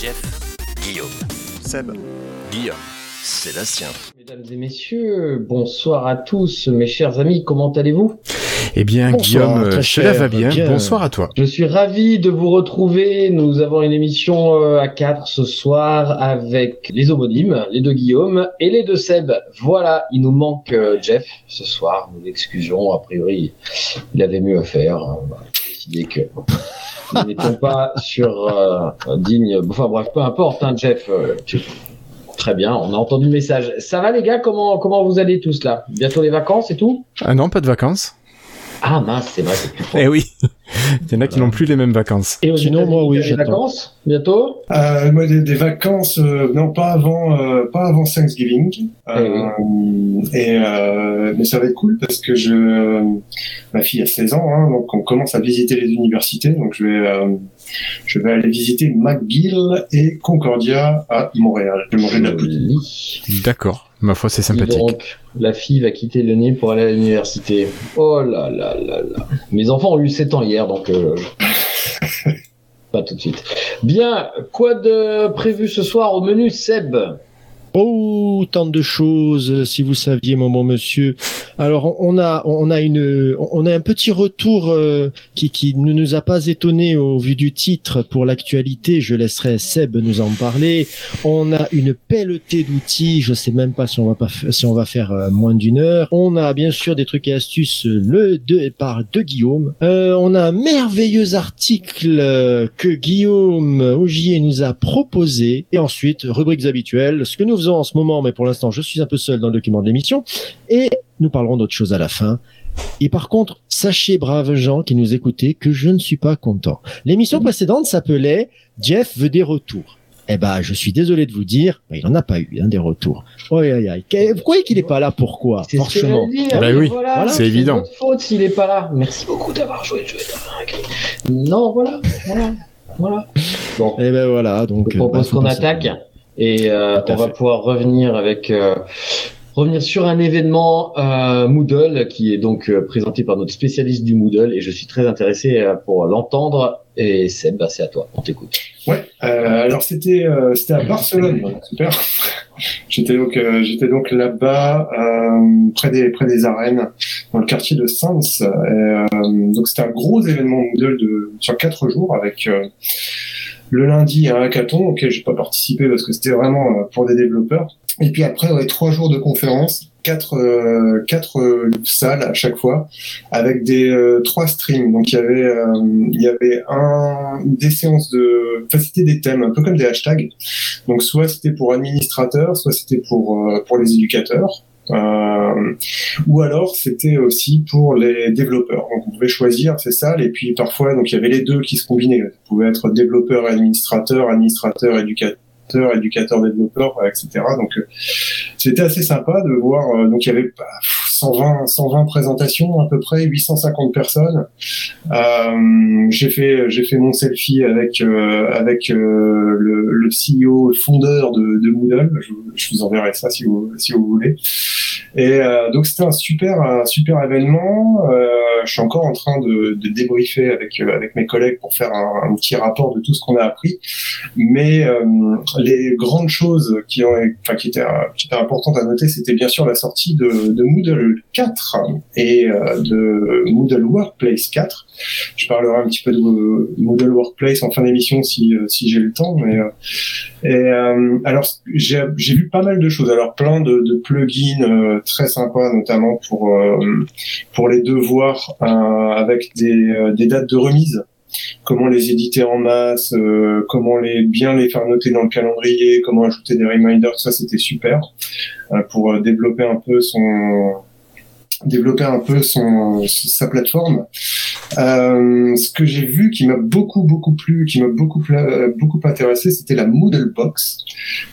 Jeff, Guillaume. Seb. Guillaume. Sébastien. Mesdames et messieurs, bonsoir à tous, mes chers amis, comment allez-vous? Eh bien, Bonsoir, Guillaume, très cela va bien. bien. Bonsoir à toi. Je suis ravi de vous retrouver. Nous avons une émission euh, à quatre ce soir avec les homonymes, les deux Guillaume et les deux Seb. Voilà, il nous manque euh, Jeff ce soir. Nous l'excusons. A priori, il avait mieux à faire. On va décider que n'étions pas sur euh, digne. Enfin bref, peu importe, hein, Jeff. euh, Très bien, on a entendu le message. Ça va les gars Comment comment vous allez tous là? Bientôt les vacances et tout? Ah non, pas de vacances. Ah mince, c'est vrai, c'est plus fort. Eh oui. Il y en a qui n'ont plus les mêmes vacances. Et aux Sinon, moi, oui, t'as des j'attends. vacances bientôt Euh, moi, des, des vacances, euh, non, pas avant, euh, pas avant Thanksgiving. Euh, et euh, mais ça va être cool parce que je, ma fille a 16 ans, hein, donc on commence à visiter les universités. Donc je vais, euh, je vais aller visiter McGill et Concordia à Montréal. Je vais manger de la poutine. D'accord. Ma foi, c'est sympathique. Donc, la fille va quitter le nid pour aller à l'université. Oh là là là là. Mes enfants ont eu 7 ans hier, donc euh, pas tout de suite. Bien, quoi de prévu ce soir au menu, Seb? Oh, tant de choses, si vous saviez, mon bon monsieur. Alors, on a, on a une, on a un petit retour euh, qui, qui ne nous a pas étonné au vu du titre pour l'actualité. Je laisserai Seb nous en parler. On a une pelletée d'outils. Je sais même pas si on va pas, si on va faire euh, moins d'une heure. On a bien sûr des trucs et astuces. Le départ de Guillaume. Euh, on a un merveilleux article euh, que Guillaume Augier nous a proposé. Et ensuite, rubriques habituelles, ce que nous faisons en ce moment, mais pour l'instant, je suis un peu seul dans le document de l'émission. Et nous parlerons d'autre chose à la fin. Et par contre, sachez, braves gens qui nous écoutez, que je ne suis pas content. L'émission précédente s'appelait Jeff veut des retours. Eh ben, je suis désolé de vous dire, ben, il en a pas eu hein, des retours. Oh, aïe, aïe. Que- Vous croyez qu'il est pas là? Pourquoi? C'est ce. Bah Et oui, voilà, c'est évident. faute s'il est pas là. Merci beaucoup d'avoir joué le jeu. Non, voilà, voilà, voilà. Bon. Eh ben voilà, donc. Je euh, propose bah, faut qu'on attaque et euh, on va pouvoir revenir avec euh, revenir sur un événement euh, Moodle qui est donc euh, présenté par notre spécialiste du Moodle et je suis très intéressé euh, pour l'entendre et Seb, bah, c'est à toi, on t'écoute. Ouais. Euh, alors c'était, euh, c'était à Barcelone. Super. J'étais donc, euh, j'étais donc là-bas, euh, près des, près des arènes, dans le quartier de Sens. Et, euh, donc c'était un gros événement Moodle de sur quatre jours avec euh, le lundi un hackathon auquel j'ai pas participé parce que c'était vraiment euh, pour des développeurs. Et puis après, ouais, trois jours de conférences, quatre, euh, quatre euh, salles à chaque fois, avec des trois streams. Donc il y avait, il y avait un, des séances de, enfin c'était des thèmes, un peu comme des hashtags. Donc soit c'était pour administrateurs, soit c'était pour pour les éducateurs. Euh, ou alors c'était aussi pour les développeurs. Donc on pouvait choisir ces salles et puis parfois donc il y avait les deux qui se combinaient. Vous pouvez être développeur et administrateur, administrateur éducateur éducateur développeur etc donc euh, c'était assez sympa de voir euh, donc il y avait 120 120 présentations à peu près 850 personnes. Euh, j'ai fait j'ai fait mon selfie avec euh, avec euh, le, CEO fondeur de, Moodle. Je, vous enverrai ça si vous si vous voulez. Et donc c'était un super un super événement. Je suis encore en train de, débriefer avec avec mes collègues pour faire un, petit rapport de tout ce qu'on a appris. Mais les grandes choses qui ont enfin qui étaient qui étaient importantes à noter c'était bien sûr la sortie de Moodle 4 et euh, de Moodle Workplace 4 je parlerai un petit peu de Moodle Workplace en fin d'émission si euh, si j'ai le temps mais euh, et alors j'ai vu pas mal de choses. Alors plein de, de plugins très sympas notamment pour pour les devoirs avec des des dates de remise. Comment les éditer en masse, euh, comment les bien les faire noter dans le calendrier, comment ajouter des reminders, ça c'était super euh, pour développer un peu son développer un peu son sa plateforme. Euh, ce que j'ai vu qui m'a beaucoup beaucoup plu, qui m'a beaucoup beaucoup intéressé, c'était la Moodle Box.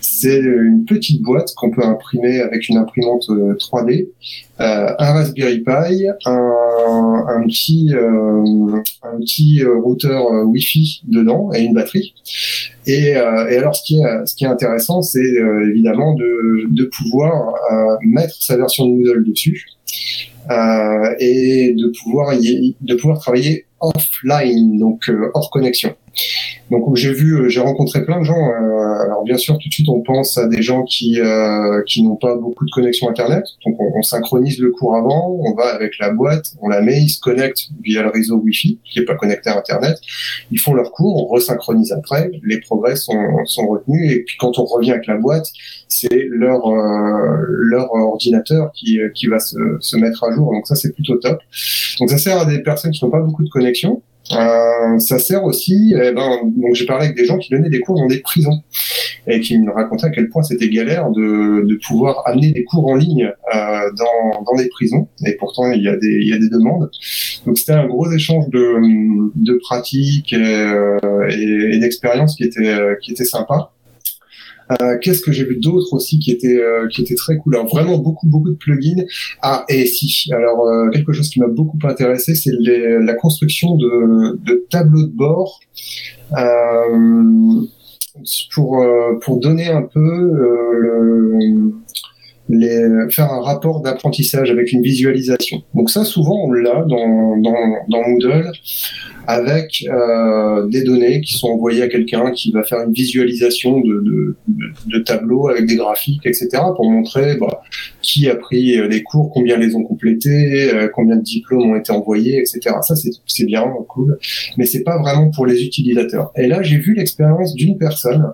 C'est une petite boîte qu'on peut imprimer avec une imprimante euh, 3D, euh, un Raspberry Pi, un, un petit euh, un petit euh, routeur euh, Wi-Fi dedans et une batterie. Et, euh, et alors ce qui est ce qui est intéressant, c'est euh, évidemment de de pouvoir euh, mettre sa version de Moodle dessus euh, et de pouvoir y, de pouvoir travailler offline, donc euh, hors connexion. Donc j'ai vu, euh, j'ai rencontré plein de gens. euh, alors bien sûr, tout de suite on pense à des gens qui euh, qui n'ont pas beaucoup de connexion internet. Donc on, on synchronise le cours avant, on va avec la boîte, on la met, ils se connectent via le réseau Wi-Fi qui est pas connecté à internet. Ils font leur cours, on resynchronise après, les progrès sont sont retenus et puis quand on revient avec la boîte, c'est leur euh, leur ordinateur qui qui va se se mettre à jour. Donc ça c'est plutôt top. Donc ça sert à des personnes qui n'ont pas beaucoup de connexion. Euh, ça sert aussi, eh ben, donc j'ai parlé avec des gens qui donnaient des cours dans des prisons et qui me racontaient à quel point c'était galère de, de pouvoir amener des cours en ligne euh, dans, dans des prisons. Et pourtant, il y a des, il y a des demandes. Donc c'était un gros échange de, de pratiques et, euh, et, et d'expériences qui était, qui était sympa. Euh, Qu'est-ce que j'ai vu d'autre aussi qui était euh, qui était très cool? Alors vraiment beaucoup beaucoup de plugins. Ah et si alors euh, quelque chose qui m'a beaucoup intéressé, c'est la construction de, de tableaux de bord euh, pour euh, pour donner un peu le- les, faire un rapport d'apprentissage avec une visualisation. Donc ça, souvent, on l'a dans, dans, dans Moodle avec euh, des données qui sont envoyées à quelqu'un qui va faire une visualisation de, de, de, tableaux avec des graphiques, etc., pour montrer bah, qui a pris les cours, combien les ont complétés, euh, combien de diplômes ont été envoyés, etc. Ça, c'est c'est bien, cool, mais c'est pas vraiment pour les utilisateurs. Et là, j'ai vu l'expérience d'une personne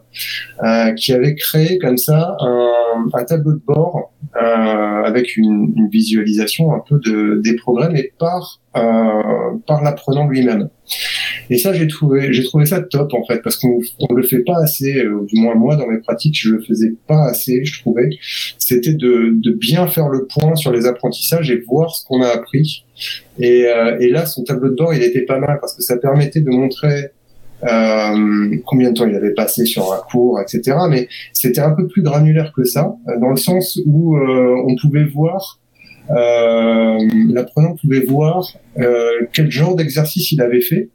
euh, qui avait créé comme ça un, un tableau de bord euh, avec une, visualisation un peu de, des progrès, mais par euh, par l'apprenant lui-même. Et ça, j'ai trouvé, j'ai trouvé ça top en fait, parce qu'on on le fait pas assez, euh, du moins moi dans mes pratiques, je le faisais pas assez, je trouvais. C'était de, de bien faire le point sur les apprentissages et voir ce qu'on a appris. Et là, son tableau de bord, il était pas mal parce que ça permettait de montrer euh, combien de temps il avait passé sur un cours, etc. Mais c'était un peu plus granulaire que ça, euh, dans le sens où euh, on pouvait voir, euh, l'apprenant pouvait voir euh, quel genre d'exercice il avait fait.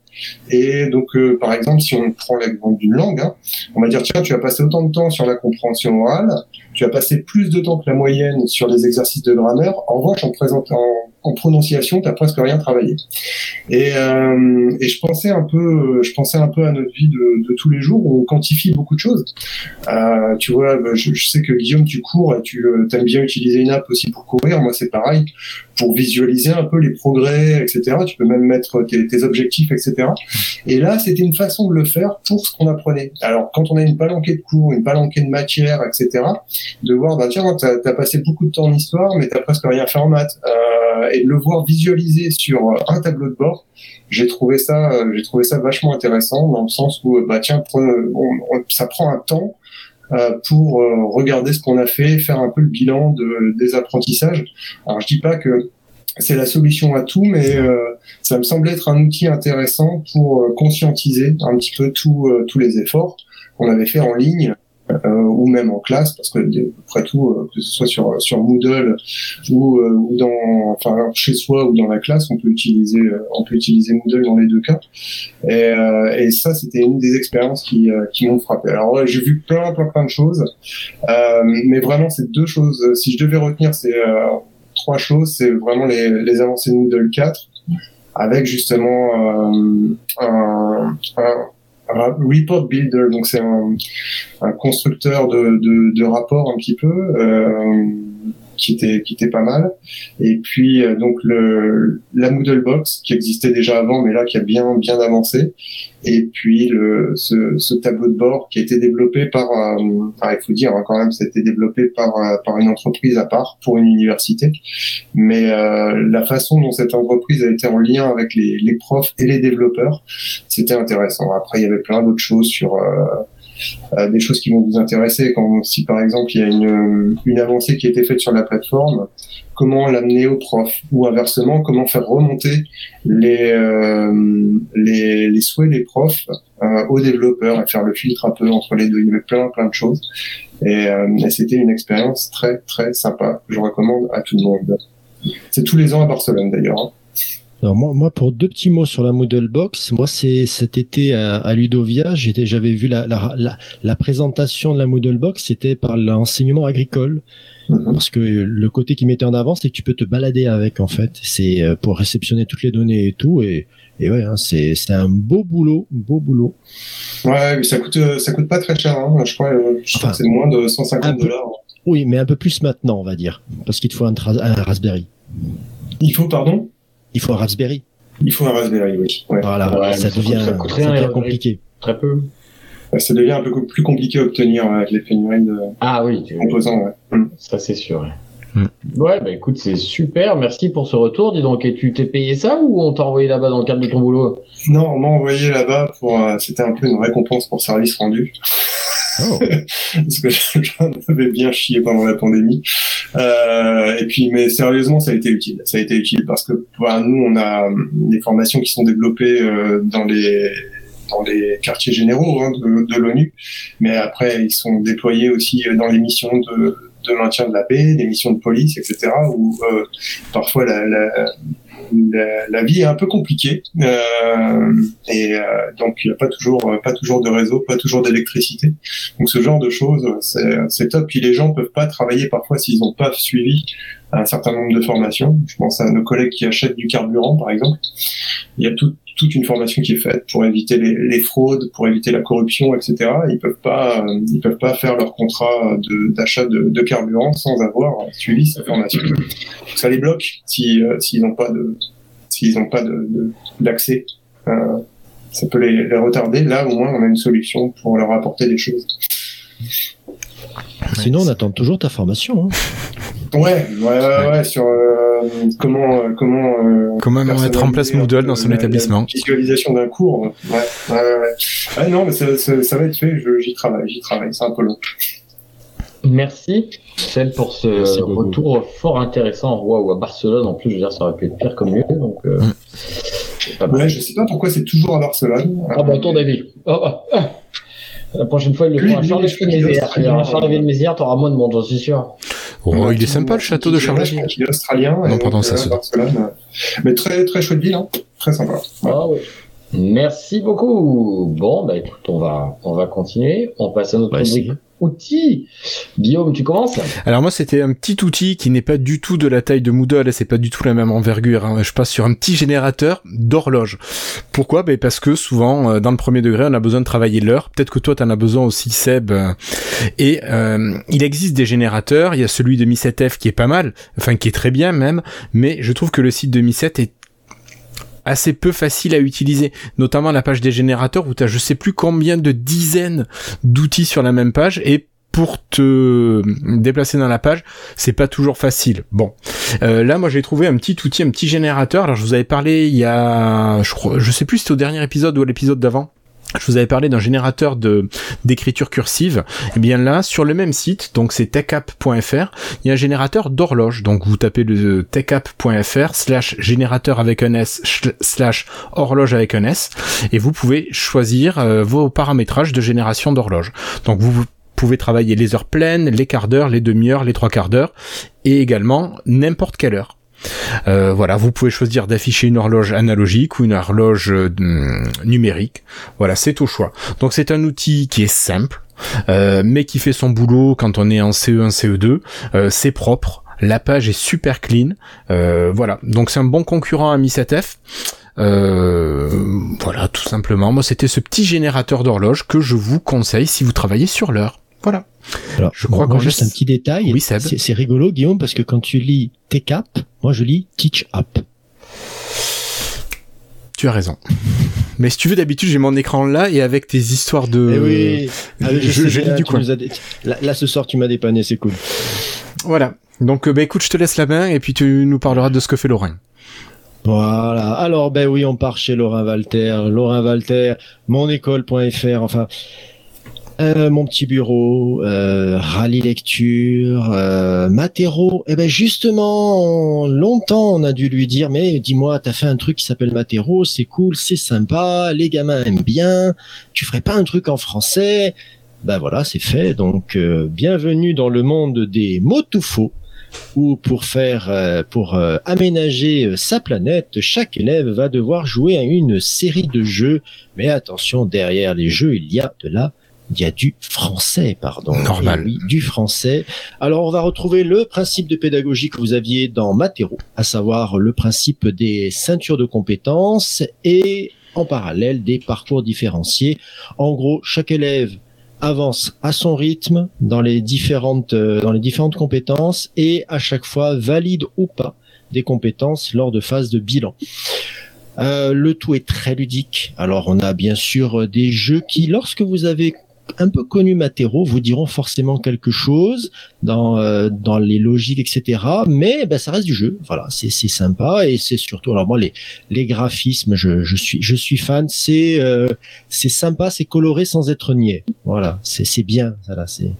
Et donc, euh, par exemple, si on prend l'exemple d'une langue, hein, on va dire tiens, tu as passé autant de temps sur la compréhension orale, tu as passé plus de temps que la moyenne sur les exercices de grammaire. En revanche, en, présent- en, en prononciation, tu presque rien travaillé. Et, euh, et je pensais un peu, je pensais un peu à notre vie de, tous les jours où on quantifie beaucoup de choses. Euh, tu vois, bah, je, sais que Guillaume, tu cours et tu euh, aimes bien utiliser une app aussi pour courir. Moi, c'est pareil. Pour visualiser un peu les progrès, etc. Tu peux même mettre tes, tes objectifs, etc. Et là, c'était une façon de le faire pour ce qu'on apprenait. Alors, quand on a une palanquée de cours, une palanquée de matière, etc., de voir, bah tiens, t'as as passé beaucoup de temps en histoire, mais t'as presque rien fait en maths, euh, et de le voir visualiser sur euh, un tableau de bord, j'ai trouvé ça, euh, j'ai trouvé ça vachement intéressant dans le sens où, euh, bah tiens, ça prend un temps euh, pour euh, regarder ce qu'on a fait, faire un peu le bilan de, des apprentissages. Alors, je dis pas que c'est la solution à tout, mais euh, ça me semble être un outil intéressant pour euh, conscientiser un petit peu tout, euh, tous les efforts qu'on avait fait en ligne euh, ou même en classe, parce que de- après tout, euh, que ce soit sur sur Moodle ou, euh, ou dans, enfin chez soi ou dans la classe, on peut utiliser euh, on peut utiliser Moodle dans les deux cas. Et, euh, et ça, c'était une des expériences qui euh, qui m'ont frappé. Alors j'ai vu plein plein plein de choses, euh, mais vraiment c'est deux choses. Si je devais retenir, c'est euh, trois choses. C'est vraiment les les avancées de Moodle 4 avec justement euh, un, un report builder. Donc c'est un, un constructeur de, de, rapports un petit peu euh, qui était qui était pas mal. Et puis euh, donc le la Moodle Box qui existait déjà avant, mais là qui a bien bien avancé. Et puis le ce, ce tableau de bord qui a été développé par, euh, enfin, il faut dire hein, quand même, c'était développé par euh, par une entreprise à part pour une université. Mais euh, la façon dont cette entreprise a été en lien avec les, les profs et les développeurs, c'était intéressant. Après, il y avait plein d'autres choses sur euh, euh, des choses qui vont vous intéresser. Quand si par exemple il y a une, une avancée qui a été faite sur la plateforme, comment l'amener aux profs ou inversement comment faire remonter les euh, les, les souhaits des profs euh, aux développeurs et faire le filtre un peu entre les deux? Il y avait plein plein de choses et, c'était une expérience très très sympa je recommande à tout le monde. C'est tous les ans à Barcelone d'ailleurs. hein. Alors moi, moi, pour deux petits mots sur la Moodle Box, moi c'est cet été à, à Ludovia, j'étais, j'avais vu la, la, la, la présentation de la Moodle Box, c'était par l'enseignement agricole, Mhm. parce que le côté qui mettait en avant, c'est que tu peux te balader avec en fait, c'est euh, pour réceptionner toutes les données et tout, et, et ouais, hein, c'est c'est un beau boulot, beau boulot. Ouais, mais ça coûte euh, ça coûte pas très cher. Hein. Je crois, euh, je crois Enfin, que c'est moins de un 150 peu. dollars. Oui, mais un peu plus maintenant, on va dire, parce qu'il te faut un, un Raspberry. Il faut pardon? Il faut un Raspberry. Il faut un Raspberry, oui. Ouais. Voilà, Ouais, ça devient, coûte- ça coûte ça rien, devient les compliqué. Très peu. Ouais, Ça devient un peu plus compliqué à obtenir euh, avec les pénuries de Ah oui, composants. Ouais. Mm. ça c'est sûr. ouais. Hmm. Ouais, bah écoute, c'est super, merci pour ce retour. Dis donc, et tu t'es payé ça ou on t'a envoyé là-bas dans le cadre de ton boulot? Non, on m'a envoyé là-bas pour. euh, C'était un peu une récompense pour service rendu. Oh. Parce que j'en avais bien chié pendant la pandémie. Euh, et puis, mais sérieusement, ça a été utile. Ça a été utile parce que bah, nous, on a hum, des formations qui sont développées euh, dans les dans les quartiers généraux hein, de, l'ONU, mais après ils sont déployés aussi euh, dans les missions de, de maintien de la paix, des missions de police, etc. Où euh, parfois la, la, la, la vie est un peu compliquée euh, et euh, donc il n'y a pas toujours pas toujours de réseau, pas toujours d'électricité. Donc ce genre de choses, c'est top. Puis les gens peuvent pas travailler parfois s'ils n'ont pas suivi un certain nombre de formations. Je pense à nos collègues qui achètent du carburant, par exemple. Il y a tout- toute une formation qui est faite pour éviter les, fraudes, pour éviter la corruption, etc. Ils peuvent pas, euh, ils peuvent pas faire leur contrat de- d'achat de, de carburant sans avoir suivi cette formation. Ça les bloque si euh, s'ils n'ont pas de s'ils n'ont pas de- de- d'accès. Euh, ça peut les retarder. Là, au moins, on a une solution pour leur apporter des choses. Sinon, on attend toujours ta formation. Hein. Ouais, ouais, ouais, ouais, sur euh, comment, euh, comment, euh, Comment mettre en place Moodle dans son la- établissement la visualisation d'un cours. Ouais, ouais, ouais. ouais. Ouais, non, mais ça, ça, ça va être fait. J'y travaille, j'y travaille. C'est un peu long. Merci, celle pour ce Merci beaucoup. retour fort intéressant. Waouh, à Barcelone, en plus, je veux dire, ça aurait pu être pire comme lieu, donc euh, c'est pas mal. Ouais, je sais pas pourquoi c'est toujours à Barcelone. Ah bah, ton avis. Oh, oh, oh. La prochaine fois, il le fera à lui, Charles je crois qu'il est de Mézières. australien. À Charles de Mézières, t'auras moins de monde, j'en suis sûr. Oh, il est sympa le château de crois qu'il est australien. Non, donc, pardon, ça euh, se- euh, Mais très, très chouette ville, hein. Très sympa. Ouais. Ah ouais. Merci beaucoup. Bon, bah écoute, on va, on va continuer. On passe à notre rubrique outils. Guillaume, tu commences Alors moi c'était un petit outil qui n'est pas du tout de la taille de Moodle, et c'est pas du tout la même envergure. hein. Je passe sur un petit générateur d'horloge. Pourquoi? Ben Parce que souvent euh, dans le premier degré on a besoin de travailler l'heure. Peut-être que toi t'en as besoin aussi Seb. euh, Et euh, il existe des générateurs. Il y a celui de Mi7F qui est pas mal, enfin qui est très bien même. Mais je trouve que le site de Mi7 est assez peu facile à utiliser, notamment la page des générateurs où tu as je sais plus combien de dizaines d'outils sur la même page et pour te déplacer dans la page, c'est pas toujours facile. Bon, Euh, là moi j'ai trouvé un petit outil, un petit générateur. Alors je vous avais parlé il y a, je crois, je sais plus si c'était au dernier épisode ou à l'épisode d'avant. Je vous avais parlé d'un générateur de d'écriture cursive. Et bien là, sur le même site, donc c'est techapp.fr, il y a un générateur d'horloge. Donc vous tapez le techapp.fr slash générateur avec un S sh- slash horloge avec un S et vous pouvez choisir euh, vos paramétrages de génération d'horloge. Donc vous pouvez travailler les heures pleines, les quarts d'heure, les demi-heures, les trois quarts d'heure et également n'importe quelle heure. Euh, voilà, vous pouvez choisir d'afficher une horloge analogique ou une horloge euh, numérique. Voilà, c'est au choix. Donc c'est un outil qui est simple, euh, mais qui fait son boulot quand on est en E CE1, CE2. Euh, c'est propre. La page est super clean. Voilà, donc c'est un bon concurrent à Mi7F. Euh, voilà, tout simplement. Moi, c'était ce petit générateur d'horloge que je vous conseille si vous travaillez sur l'heure. Voilà. Alors, Je crois qu'on juste un petit détail. Oui. C'est rigolo, Guillaume, parce que quand tu lis TCAP, moi je lis Teach App. Tu as raison. Mais si tu veux, d'habitude, j'ai mon écran là et avec tes histoires de. Eh oui, Ah, je- lis du coin. dé- Là, là, ce soir, tu m'as dépanné, c'est cool. Voilà. Donc, euh, bah, écoute, je te laisse la main et puis tu nous parleras de ce que fait Lorrain. Voilà. Alors, ben oui, on part chez Laurent Walter. Laurent Walter, monécole.fr. Enfin, Euh, mon petit bureau, euh, rallye lecture, euh, Matero. Eh ben justement, longtemps on a dû lui dire, mais dis-moi, t'as fait un truc qui s'appelle Matero, c'est cool, c'est sympa, les gamins aiment bien. Tu ferais pas un truc en français? Ben voilà, c'est fait. Donc euh, bienvenue dans le monde des mots tout faux. Où pour faire, euh, pour euh, aménager euh, sa planète, chaque élève va devoir jouer à une série de jeux. Mais attention, derrière les jeux, il y a de la il y a du français, pardon. Normal. Eh oui, du français. Alors, on va retrouver le principe de pédagogie que vous aviez dans Matero, à savoir le principe des ceintures de compétences et en parallèle des parcours différenciés. En gros, chaque élève avance à son rythme dans les différentes euh, dans les différentes compétences et à chaque fois valide ou pas des compétences lors de phases de bilan. Euh, le tout est très ludique. Alors on a bien sûr des jeux qui, lorsque vous avez un peu connu Matero, vous diront forcément quelque chose dans euh, dans les logiques, etc. Mais ben, ça reste du jeu. Voilà, c'est c'est sympa et c'est surtout alors moi les les graphismes, je, je suis je suis fan. C'est euh, c'est sympa, c'est coloré sans être niais. Voilà, c'est c'est bien. Voilà, c'est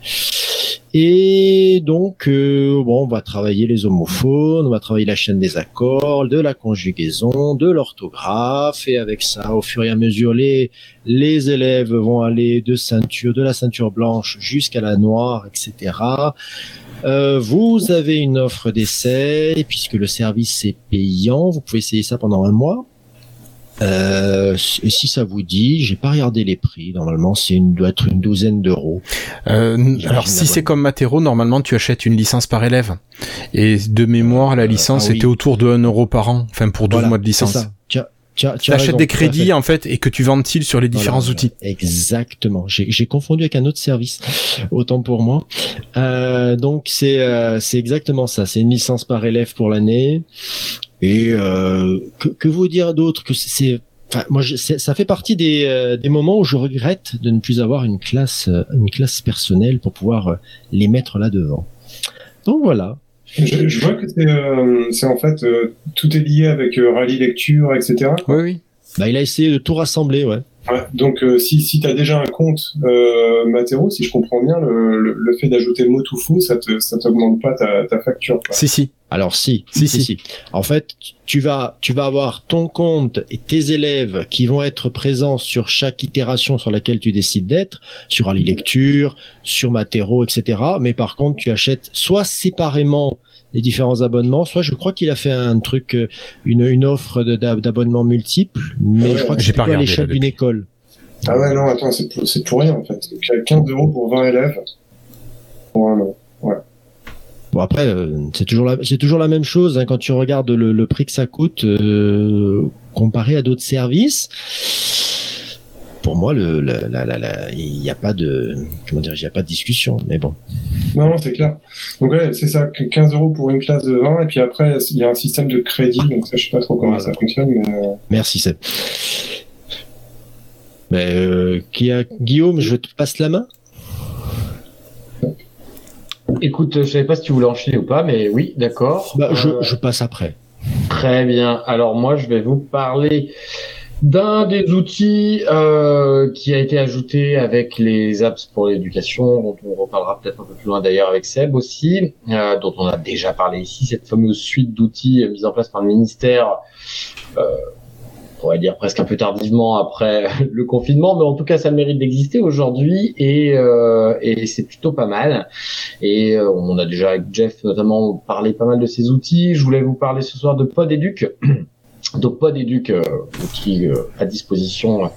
et donc, euh, bon, on va travailler les homophones, on va travailler la chaîne des accords, de la conjugaison, de l'orthographe, et avec ça, au fur et à mesure, les, les élèves vont aller de ceinture, de la ceinture blanche jusqu'à la noire, etc. Euh, vous avez une offre d'essai, puisque le service est payant, vous pouvez essayer ça pendant un mois. Euh, si ça vous dit, j'ai pas regardé les prix. Normalement, c'est une doit être une douzaine d'euros. Euh, alors si c'est comme Matero, normalement tu achètes une licence par élève. Et de mémoire, la Euh, licence ah oui. était autour de 1 euro par an, enfin pour 12 Voilà, mois de licence. Tu achètes des crédits fait. en fait et que tu ventiles sur les différents Voilà, outils. Exactement. J'ai j'ai confondu avec un autre service. Autant pour moi. Euh, donc c'est euh, c'est exactement ça. C'est une licence par élève pour l'année. Et euh, que, que vous dire d'autre que c'est- c'est Enfin, moi, je- c'est- ça fait partie des, euh, des moments où je regrette de ne plus avoir une classe, euh, une classe personnelle pour pouvoir euh, les mettre là devant. Donc voilà. Je, je vois que c'est euh, c'est en fait euh, tout est lié avec euh, rallye lecture, etc. Oui, oui. Bah, il a essayé de tout rassembler, ouais. Ouais, donc euh, si, si tu as déjà un compte euh, Matero, si je comprends bien, le, le, le fait d'ajouter le mot tout fou, ça te ça t'augmente pas ta, ta facture. quoi. Si, si. Alors si, Si, si. En fait, tu vas, tu vas avoir ton compte et tes élèves qui vont être présents sur chaque itération sur laquelle tu décides d'être, sur Ali Lecture, sur Matero, etc. Mais par contre, tu achètes soit séparément les différents abonnements, soit je crois qu'il a fait un truc, euh, une, une offre d'abonnements multiples, mais Ouais, je crois que j'ai c'est pas à l'échelle d'une école. Ah ouais, non, attends, c'est pour, c'est pour rien en fait. Donc, euh, 15 euros pour 20 élèves. Pour un an. Bon après, euh, c'est toujours la, c'est toujours la même chose hein, quand tu regardes le, le prix que ça coûte euh, comparé à d'autres services. Pour moi, le, la- la- la- la- il n'y a pas de, comment dire, il a pas de discussion. Mais bon, Non, non, c'est clair. Donc ouais, c'est ça, que 15 euros pour une classe de 20, et puis après, il y a un système de crédit, donc ça, je sais pas trop comment Voilà. ça fonctionne, mais... euh, merci Seb. Mais euh, qui a Guillaume, je te passe la main? Écoute, je savais pas si tu voulais enchaîner ou pas, mais oui, d'accord. Bah, je, Euh, je passe après. Très bien. Alors moi, je vais vous parler d'un des outils euh, qui a été ajouté avec les apps pour l'éducation, dont on reparlera peut-être un peu plus loin d'ailleurs avec Seb aussi, euh, dont on a déjà parlé ici, cette fameuse suite d'outils euh, mise en place par le ministère. On pourrait dire presque un peu tardivement après le confinement, mais en tout cas ça mérite d'exister aujourd'hui et, c'est plutôt pas mal. Et on a déjà avec Jeff notamment parlé pas mal de ces outils. Je voulais vous parler ce soir de PodEduc. Donc PodEduc, euh, outil euh, à disposition euh,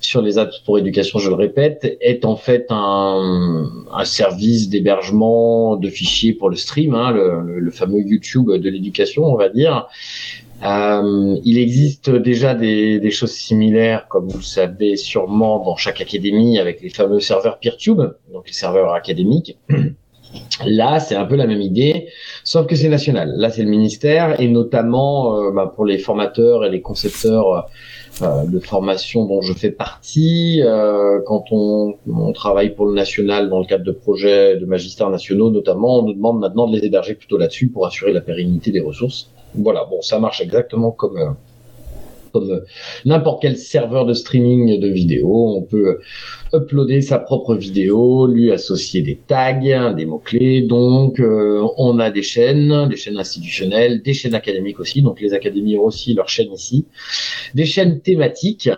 sur les apps pour éducation, je le répète, est en fait un, un service d'hébergement de fichiers pour le stream, hein, le fameux YouTube de l'éducation, on va dire. Euh, il existe déjà des, des choses similaires, comme vous le savez sûrement, dans chaque académie avec les fameux serveurs PeerTube, donc les serveurs académiques. Là, c'est un peu la même idée, sauf que c'est national. Là, c'est le ministère, et notamment euh, bah, pour les formateurs et les concepteurs euh, de formation dont je fais partie, euh, quand on, on travaille pour le national dans le cadre de projets de magistères nationaux, notamment, on nous demande maintenant de les héberger plutôt là-dessus pour assurer la pérennité des ressources. Voilà, bon, ça marche exactement comme euh, comme n'importe quel serveur de streaming de vidéo. On peut uploader sa propre vidéo, lui associer des tags, des mots-clés. Donc, euh, on a des chaînes, des chaînes institutionnelles, des chaînes académiques aussi. Donc, les académies ont aussi leur chaîne ici. Des chaînes thématiques.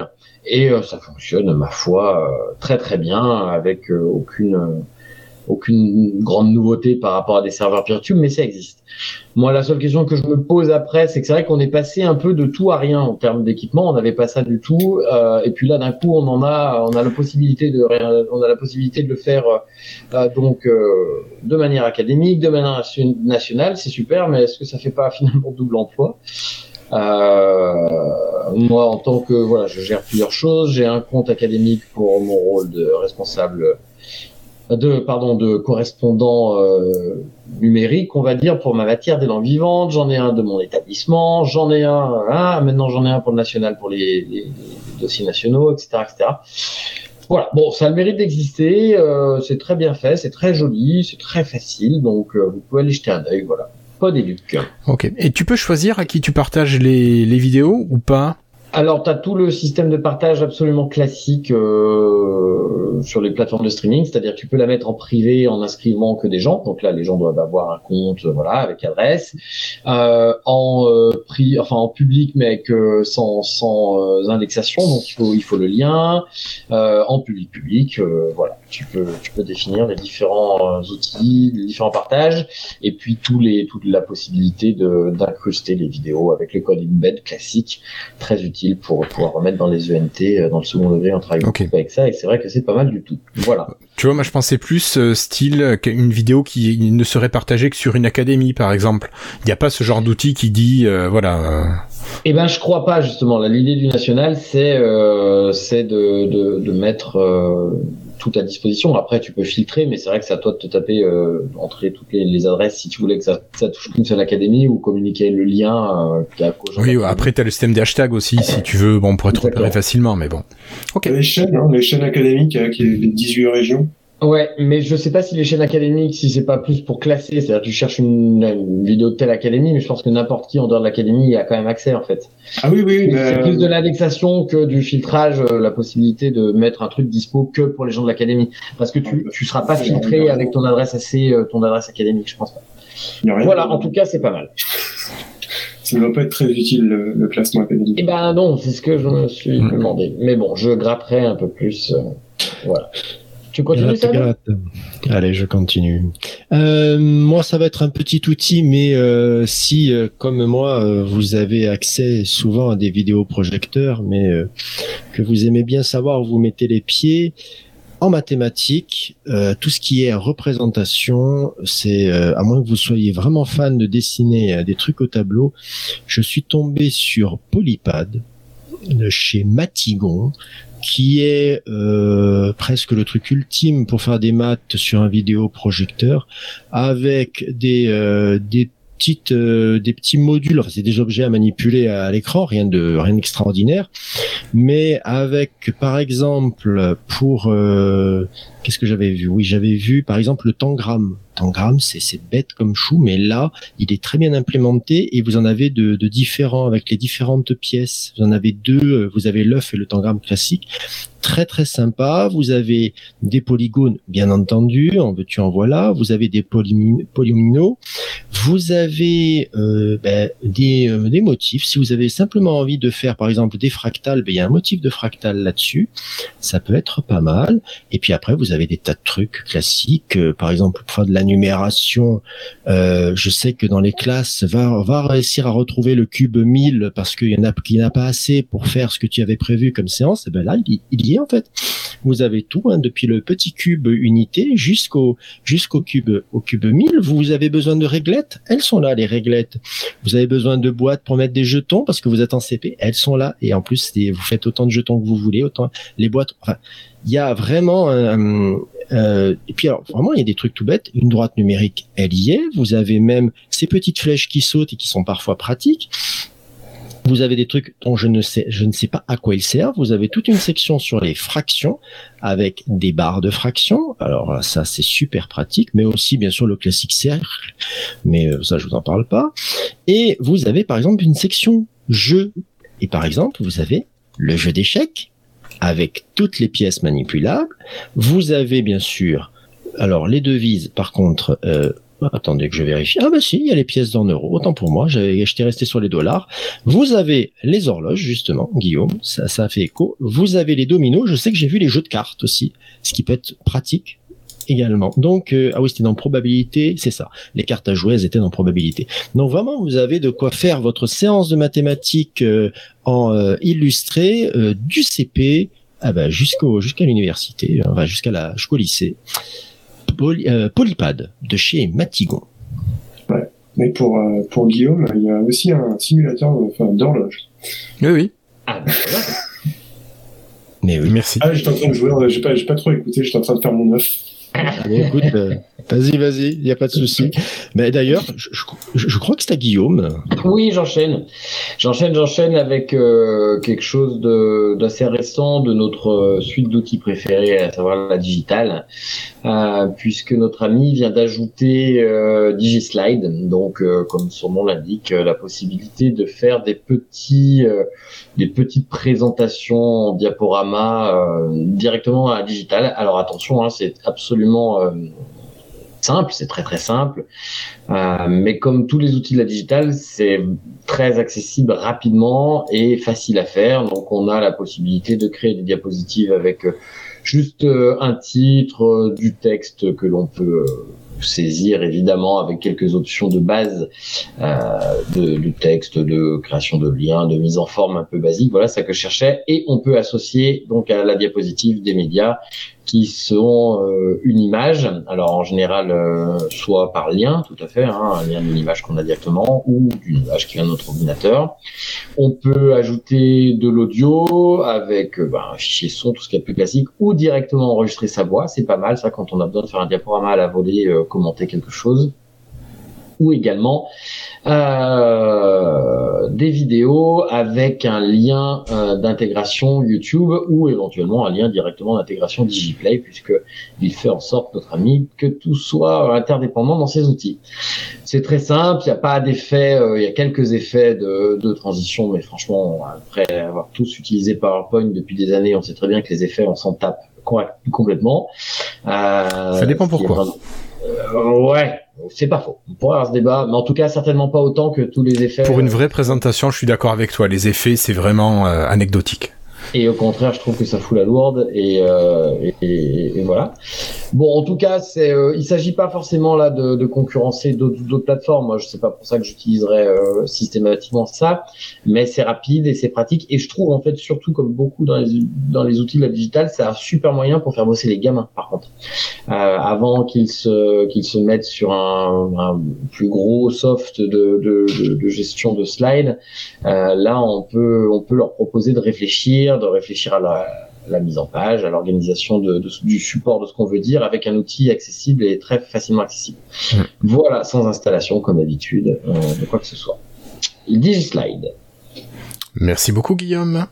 Et euh, ça fonctionne, ma foi, euh, très très bien, avec aucune aucune grande nouveauté par rapport à des serveurs virtuels, mais ça existe. Moi, la seule question que je me pose après, c'est que c'est vrai qu'on est passé un peu de tout à rien en termes d'équipement. On n'avait pas ça du tout, euh, et puis là, d'un coup, on en a, on a la possibilité de, on a la possibilité de le faire euh, donc euh, de manière académique, de manière nationale, c'est super. Mais est-ce que ça fait pas finalement double emploi? Moi, en tant que voilà, je gère plusieurs choses. J'ai un compte académique pour mon rôle de responsable de pardon de correspondant euh, numérique, on va dire pour ma matière des langues vivantes. J'en ai un de mon établissement, j'en ai un ah, maintenant j'en ai un pour le national pour les, dossiers nationaux, etc., etc. Voilà, bon, ça a le mérite d'exister, euh, c'est très bien fait, c'est très joli, c'est très facile, donc euh, vous pouvez aller jeter un œil, voilà. Pas d'éduc. Ok. Et tu peux choisir à qui tu partages les, les vidéos ou pas? Alors, tu as tout le système de partage absolument classique euh, sur les plateformes de streaming, c'est-à-dire tu peux la mettre en privé en inscrivant que des gens. Donc là, les gens doivent avoir un compte, voilà, avec adresse, euh, en euh, pri enfin en public, mais euh, sans, sans euh, indexation. Donc il faut il faut le lien en public public. voilà, tu peux tu peux définir les différents outils, les différents partages, et puis tous les toute la possibilité de d'incruster les vidéos avec le code embed classique, très utile pour pouvoir remettre dans les ENT euh, dans le second degré. On travaille beaucoup avec ça et c'est vrai que c'est pas mal du tout. Voilà. Tu vois, moi je pensais plus euh, style euh, une vidéo qui ne serait partagée que sur une académie, par exemple. Il n'y a pas ce genre d'outil qui dit, voilà. Eh ben, je crois pas justement. L'idée du national, c'est c'est de, de, de mettre tout à disposition. Après, tu peux filtrer, mais c'est vrai que c'est à toi de te taper, euh, entrer toutes les, adresses si tu voulais que ça, ça touche qu'une seule académie ou communiquer le lien. Euh, oui, après, tu as le système des hashtags aussi, si tu veux, bon, pour être repéré facilement, mais bon. Ok. Les chaînes, hein, les chaînes académiques, euh, qui les 18 régions. Ouais, mais je sais pas si les chaînes académiques, si c'est pas plus pour classer, c'est-à-dire que tu cherches une, vidéo de telle académie, mais je pense que n'importe qui en dehors de l'académie a quand même accès en fait. Ah oui, oui. C'est plus de l'indexation que du filtrage, euh, la possibilité de mettre un truc dispo que pour les gens de l'académie, parce que tu tu seras pas filtré avec ton adresse assez, euh, ton adresse académique, je pense pas. Voilà, en tout cas, c'est pas mal. Ça ne va pas être très utile le, classement académique. Eh ben non, c'est ce que je me suis demandé. Mais bon, je gratterai un peu plus. Euh, voilà. Tu continues ça Allez, je continue. Euh, moi, ça va être un petit outil, mais euh, si, euh, comme moi, vous avez accès souvent à des vidéoprojecteurs, mais que vous aimez bien savoir où vous mettez les pieds, en mathématiques, tout ce qui est représentation, c'est à moins que vous soyez vraiment fan de dessiner des trucs au tableau, je suis tombé sur Polypad de chez Matigon qui est euh, presque le truc ultime pour faire des maths sur un vidéoprojecteur, avec des, euh, des petites euh, des petits modules. C'est des objets à manipuler à, l'écran rien de rien d'extraordinaire. Mais avec par exemple pour qu'est-ce que j'avais vu? Oui j'avais vu par exemple le tangram tangram c'est bête comme chou mais là il est très bien implémenté et vous en avez de, différents avec les différentes pièces vous en avez deux vous avez l'œuf et le tangram classique très très sympa. Vous avez des polygones, bien entendu, en veux-tu en voilà. Vous avez des polyomino. Vous avez euh, ben, des, euh, des, motifs. Si vous avez simplement envie de faire, par exemple, des fractales, ben, il y a un motif de fractal là-dessus. Ça peut être pas mal. Et puis après, vous avez des tas de trucs classiques. Euh, par exemple, pour faire de la numération, je sais que dans les classes, va, réussir à retrouver le cube 1000 parce qu'il y en a qui n'a pas assez pour faire ce que tu avais prévu comme séance. Et ben là, il, y en fait. Vous avez tout, hein, depuis le petit cube unité jusqu'au jusqu'au cube au cube 1000. Vous avez besoin de réglettes, elles sont là les réglettes. Vous avez besoin de boîtes pour mettre des jetons parce que vous êtes en CP, elles sont là. Et en plus, vous faites autant de jetons que vous voulez, autant les boîtes. Enfin, il y a vraiment euh, et puis alors vraiment il y a des trucs tout bêtes. Une droite numérique, elle y est. Vous avez même ces petites flèches qui sautent et qui sont parfois pratiques. Vous avez des trucs dont je ne sais, je ne sais pas à quoi ils servent. Vous avez toute une section sur les fractions avec des barres de fractions. Alors ça, c'est super pratique, mais aussi bien sûr le classique cercle. Mais euh, ça, je vous en parle pas. Et vous avez par exemple une section jeu Et par exemple, vous avez le jeu d'échecs avec toutes les pièces manipulables. Vous avez bien sûr, alors les devises, par contre, euh, attendez que je vérifie. Ah bah si, il y a les pièces en euros. Autant pour moi, j'étais resté sur les dollars. Vous avez les horloges justement, Guillaume, ça, ça fait écho. Vous avez les dominos. Je sais que j'ai vu les jeux de cartes aussi, ce qui peut être pratique également. Donc, euh, ah oui, c'était dans probabilité, c'est ça. Les cartes à jouer, elles étaient dans probabilité. Donc vraiment, vous avez de quoi faire votre séance de mathématiques euh, en euh, illustré du CP ah bah, jusqu'au jusqu'à l'université, enfin, jusqu'à la jusqu'au lycée. Polypad de chez Matigon. Ouais. Mais pour pour Guillaume, il y a aussi un simulateur d'horloge. Oui, oui. Ah, bah, voilà. Mais oui. Merci. Ah, j'étais en train de jouer, j'ai pas, j'ai pas trop écouté, j'étais en train de faire mon œuf. Euh, vas-y, vas-y, il n'y a pas de souci. Mais d'ailleurs, je, je, crois que c'est à Guillaume. Oui, j'enchaîne. J'enchaîne, j'enchaîne avec euh, quelque chose d'assez récent de notre euh, suite d'outils préférés, à savoir la digitale, puisque notre ami vient d'ajouter DigiSlide, donc comme son nom l'indique, la possibilité de faire des petits, des petites présentations en diaporama directement à la digitale. Alors attention, hein, c'est absolument simple, c'est très très simple. Euh, mais comme tous les outils de la digitale, c'est très accessible rapidement et facile à faire. Donc on a la possibilité de créer des diapositives avec euh, juste euh, un titre, du texte que l'on peut saisir évidemment avec quelques options de base euh, de, texte, de création de liens, de mise en forme un peu basique. Voilà ça que je cherchais. Et on peut associer donc à la diapositive des médias qui sont euh, une image. Alors en général, euh, soit par lien, tout à fait, hein, un lien d'une image qu'on a directement ou d'une image qui vient de notre ordinateur. On peut ajouter de l'audio avec euh, ben, un fichier son, tout ce qui est plus classique, ou directement enregistrer sa voix. C'est pas mal ça quand on a besoin de faire un diaporama à la volée, commenter quelque chose ou également euh, des vidéos avec un lien euh, d'intégration YouTube ou éventuellement un lien directement d'intégration DigiPlay puisque il fait en sorte notre ami que tout soit interdépendant dans ces outils. C'est très simple, il n'y a pas d'effet, euh, il y a quelques effets de, de, transition, mais franchement après avoir tous utilisé PowerPoint depuis des années, on sait très bien que les effets on s'en tape complètement. Ça dépend pourquoi. Ouais, c'est pas faux. On pourrait avoir ce débat, mais en tout cas certainement pas autant que tous les effets. Pour une vraie présentation, je suis d'accord avec toi. Les effets, c'est vraiment euh, anecdotique. Et au contraire, je trouve que ça fout la lourde et, euh, et, et, voilà. Bon, en tout cas, c'est, euh, il s'agit pas forcément là de, de concurrencer d'autres, d'autres plateformes. Moi, je sais pas pour ça que j'utiliserais euh, systématiquement ça, mais c'est rapide et c'est pratique. Et je trouve en fait surtout comme beaucoup dans les dans les outils de la digitale, c'est un super moyen pour faire bosser les gamins. Par contre, euh, avant qu'ils se qu'ils se mettent sur un, un plus gros soft de, de, de, de gestion de slides, euh, là on peut on peut leur proposer de réfléchir de réfléchir à la, mise en page, à l'organisation de, du support de ce qu'on veut dire avec un outil accessible et très facilement accessible. Mm. Voilà, sans installation comme d'habitude euh, de quoi que ce soit. DigiSlide. Merci beaucoup Guillaume.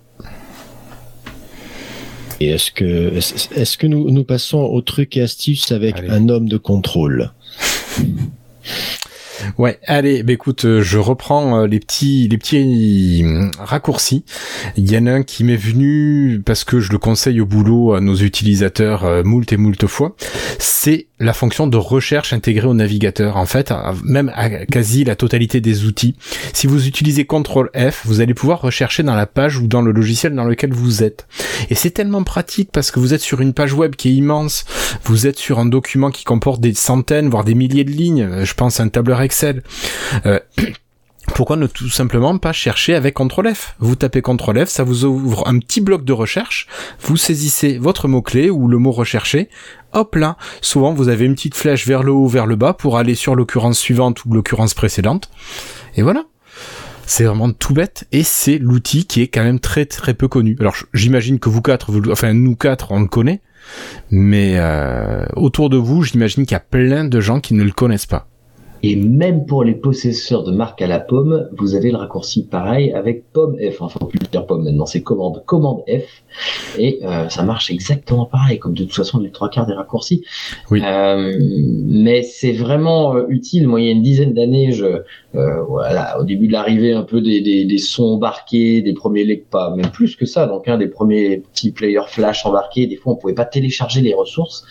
Et est-ce que est-ce que nous, nous passons au truc et astuce avec un homme de contrôle? Ouais, allez, bah écoute, euh, je reprends euh, les petits les petits euh, raccourcis. Il y en a un qui m'est venu parce que je le conseille au boulot à nos utilisateurs moult et moult fois. C'est la fonction de recherche intégrée au navigateur. En fait, même à quasi la totalité des outils. Si vous utilisez CTRL F, vous allez pouvoir rechercher dans la page ou dans le logiciel dans lequel vous êtes. Et c'est tellement pratique parce que vous êtes sur une page web qui est immense. Vous êtes sur un document qui comporte des centaines, voire des milliers de lignes. Je pense à un tableur Excel. Euh, pourquoi ne tout simplement pas chercher avec CTRL F? Vous tapez CTRL F, ça vous ouvre un petit bloc de recherche, vous saisissez votre mot-clé ou le mot recherché, hop là, souvent vous avez une petite flèche vers le haut, vers le bas pour aller sur l'occurrence suivante ou l'occurrence précédente. Et voilà. C'est vraiment tout bête et c'est l'outil qui est quand même très très peu connu. Alors j'imagine que vous quatre, enfin nous quatre, on le connaît, mais euh, autour de vous, j'imagine qu'il y a plein de gens qui ne le connaissent pas. Et même pour les possesseurs de marque à la pomme, vous avez le raccourci pareil avec pomme F. Enfin, dire pomme maintenant, c'est commande, commande F. Et euh, ça marche exactement pareil, comme de toute façon les trois quarts des raccourcis. Oui. Euh, mais c'est vraiment euh, utile. Moi, il y a une dizaine d'années, je, euh, voilà, au début de l'arrivée un peu des, des, des sons embarqués, des premiers pas même plus que ça, donc un des premiers petits players flash embarqués. Des fois, on pouvait pas télécharger les ressources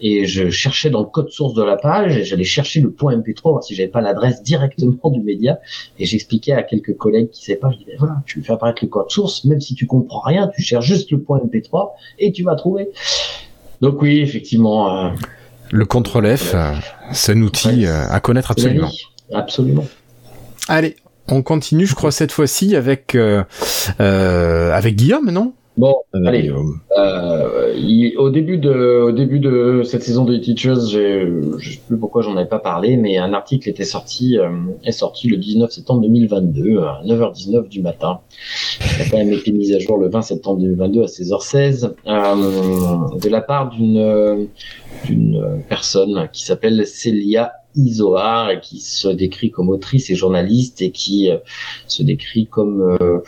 et je cherchais dans le code source de la page et j'allais chercher le point MP3 voir si j'avais pas l'adresse directement du média et j'expliquais à quelques collègues qui savaient pas, je disais voilà, tu fais apparaître le code source, même si tu comprends rien, tu cherches juste le point MP3 et tu vas trouver. Donc oui, effectivement, euh, Le contrôle F, euh, c'est un outil Ouais. euh, à connaître absolument. absolument. Allez, on continue, je crois, cette fois-ci avec, euh, euh, avec Guillaume, non? Allez. Euh, il- au début de au début de cette saison de Teachers, je sais plus pourquoi j'en avais pas parlé, mais un article était sorti euh, est sorti le 19 septembre 2022 à 9h19 du matin. Il a quand même été mis à jour le 20 septembre 2022 à 16h16 euh, de la part d'une euh, personne qui s'appelle Célia Isoar et qui se décrit comme autrice et journaliste et qui euh, se décrit comme euh,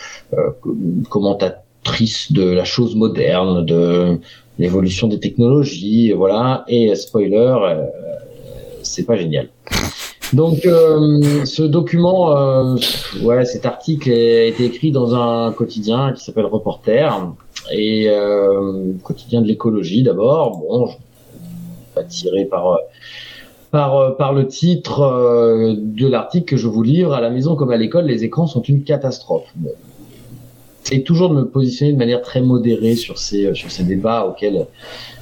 de la chose moderne, de l'évolution des technologies, voilà. Et euh, spoiler, euh, c'est pas génial. Donc, euh, ce document, euh, ouais, cet article a été écrit dans un quotidien qui s'appelle Reporter et euh, quotidien de l'écologie d'abord. Bon, je pas tiré par par par le titre euh, de l'article que je vous livre à la maison comme à l'école, les écrans sont une catastrophe. Bon. Et toujours de me positionner de manière très modérée sur ces sur ces débats auxquels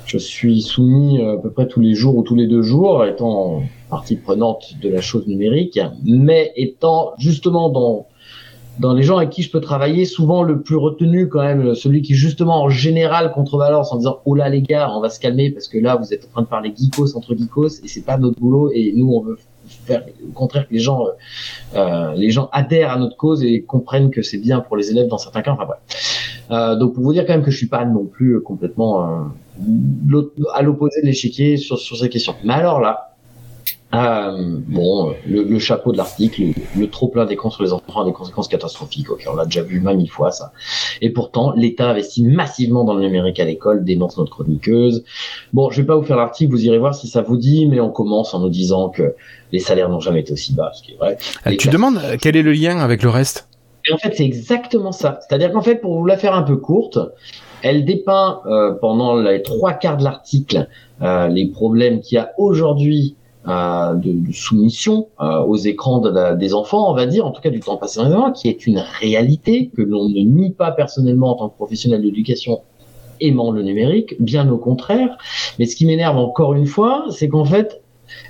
je suis soumis euh, à peu près tous les jours ou tous les deux jours, étant partie prenante de la chose numérique, mais étant justement dans dans les gens avec qui je peux travailler, souvent le plus retenu quand même, celui qui justement en général contrebalance en disant oh là les gars, on va se calmer parce que là vous êtes en train de parler geekos entre geekos et c'est pas notre boulot et nous on veut au contraire que les gens euh, euh, les gens adhèrent à notre cause et comprennent que c'est bien pour les élèves dans certains cas. Enfin bref. Euh, donc pour vous dire quand même que je suis pas non plus complètement à l'opposé de l'échiquier sur sur ces questions. Mais alors là. Euh, bon, le, le chapeau de l'article, le, trop plein d'écrans sur les enfants a des conséquences catastrophiques. Ok, on l'a déjà vu même mille fois ça. Et pourtant, l'État investit massivement dans le numérique à l'école, dénonce notre chroniqueuse. Bon, je vais pas vous faire l'article, vous irez voir si ça vous dit, mais on commence en nous disant que les salaires n'ont jamais été aussi bas, ce qui est vrai. Les Tu demandes euh, quel est le lien avec le reste? Et en fait, c'est exactement ça. C'est-à-dire qu'en fait, pour vous la faire un peu courte, elle dépeint euh, pendant les trois quarts de l'article euh, les problèmes qu'il y a aujourd'hui de, de soumission euh, aux écrans de la- des enfants, on va dire, en tout cas du temps passé dans les qui est une réalité que l'on ne nie pas personnellement en tant que professionnel de l'éducation aimant le numérique, bien au contraire. Mais ce qui m'énerve encore une fois, c'est qu'en fait,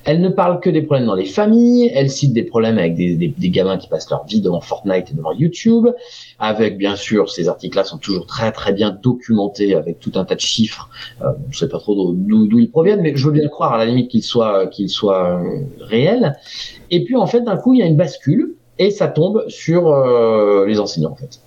elle ne parle que des problèmes dans les familles, elle cite des problèmes avec des, des, des gamins qui passent leur vie devant Fortnite et devant YouTube, avec bien sûr, ces articles-là sont toujours très très bien documentés avec tout un tas de chiffres. Euh, je sais pas trop d'où ils proviennent, mais je veux bien croire à la limite qu'ils soient qu'ils soient euh, réels. Et puis en fait, d'un coup, il y a une bascule et ça tombe sur euh, les enseignants en fait.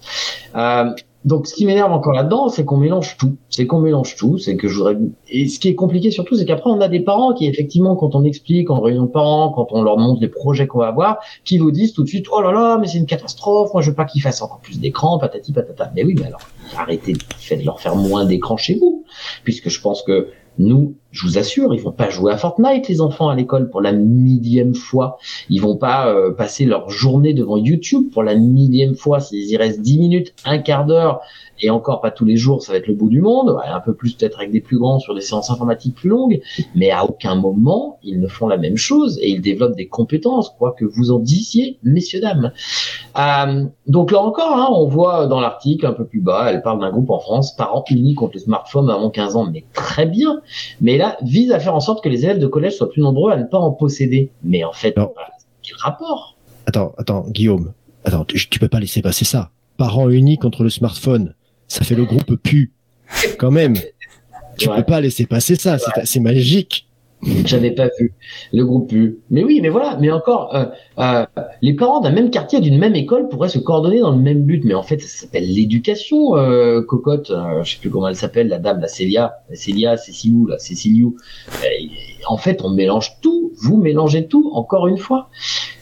Euh, donc, ce qui m'énerve encore là-dedans, c'est qu'on mélange tout. C'est qu'on mélange tout. C'est que je voudrais. Et ce qui est compliqué surtout, c'est qu'après, on a des parents qui, effectivement, quand on explique en réunion de parents, quand on leur montre les projets qu'on va avoir, qui vous disent tout de suite, oh là là, mais c'est une catastrophe. Moi, je veux pas qu'ils fassent encore plus d'écran, patati patata. Mais oui, mais alors, arrêtez, faites leur faire moins d'écran chez vous, puisque je pense que nous, je vous assure, ils vont pas jouer à Fortnite les enfants à l'école pour la millième fois. Ils vont pas euh, passer leur journée devant YouTube pour la millième fois. S'ils y restent 10 minutes, un quart d'heure, et encore pas tous les jours, ça va être le bout du monde. Un peu plus peut-être avec des plus grands sur des séances informatiques plus longues, mais à aucun moment ils ne font la même chose et ils développent des compétences, quoi que vous en disiez, messieurs dames. Euh, donc là encore, hein, on voit dans l'article un peu plus bas, elle parle d'un groupe en France, parents unis contre le smartphone avant 15 ans, mais très bien. Mais là, vise à faire en sorte que les élèves de collège soient plus nombreux à ne pas en posséder. Mais en fait, Non. voilà, quel rapport? Attends, attends, Guillaume. Attends, tu, tu peux pas laisser passer ça. Parents unis contre le smartphone. Ça fait le groupe pu. Quand même. Tu Ouais. peux pas laisser passer ça. C'est c'est magique. J'avais pas vu le groupe U. Mais oui, mais voilà. Mais encore, euh, euh, les parents d'un même quartier, d'une même école, pourraient se coordonner dans le même but. Mais en fait, ça s'appelle l'éducation, euh, cocotte. Euh, je sais plus comment elle s'appelle, la dame, la Célia, la Célia, Céciliou, la Céciliou. En fait, on mélange tout. Vous mélangez tout. Encore une fois.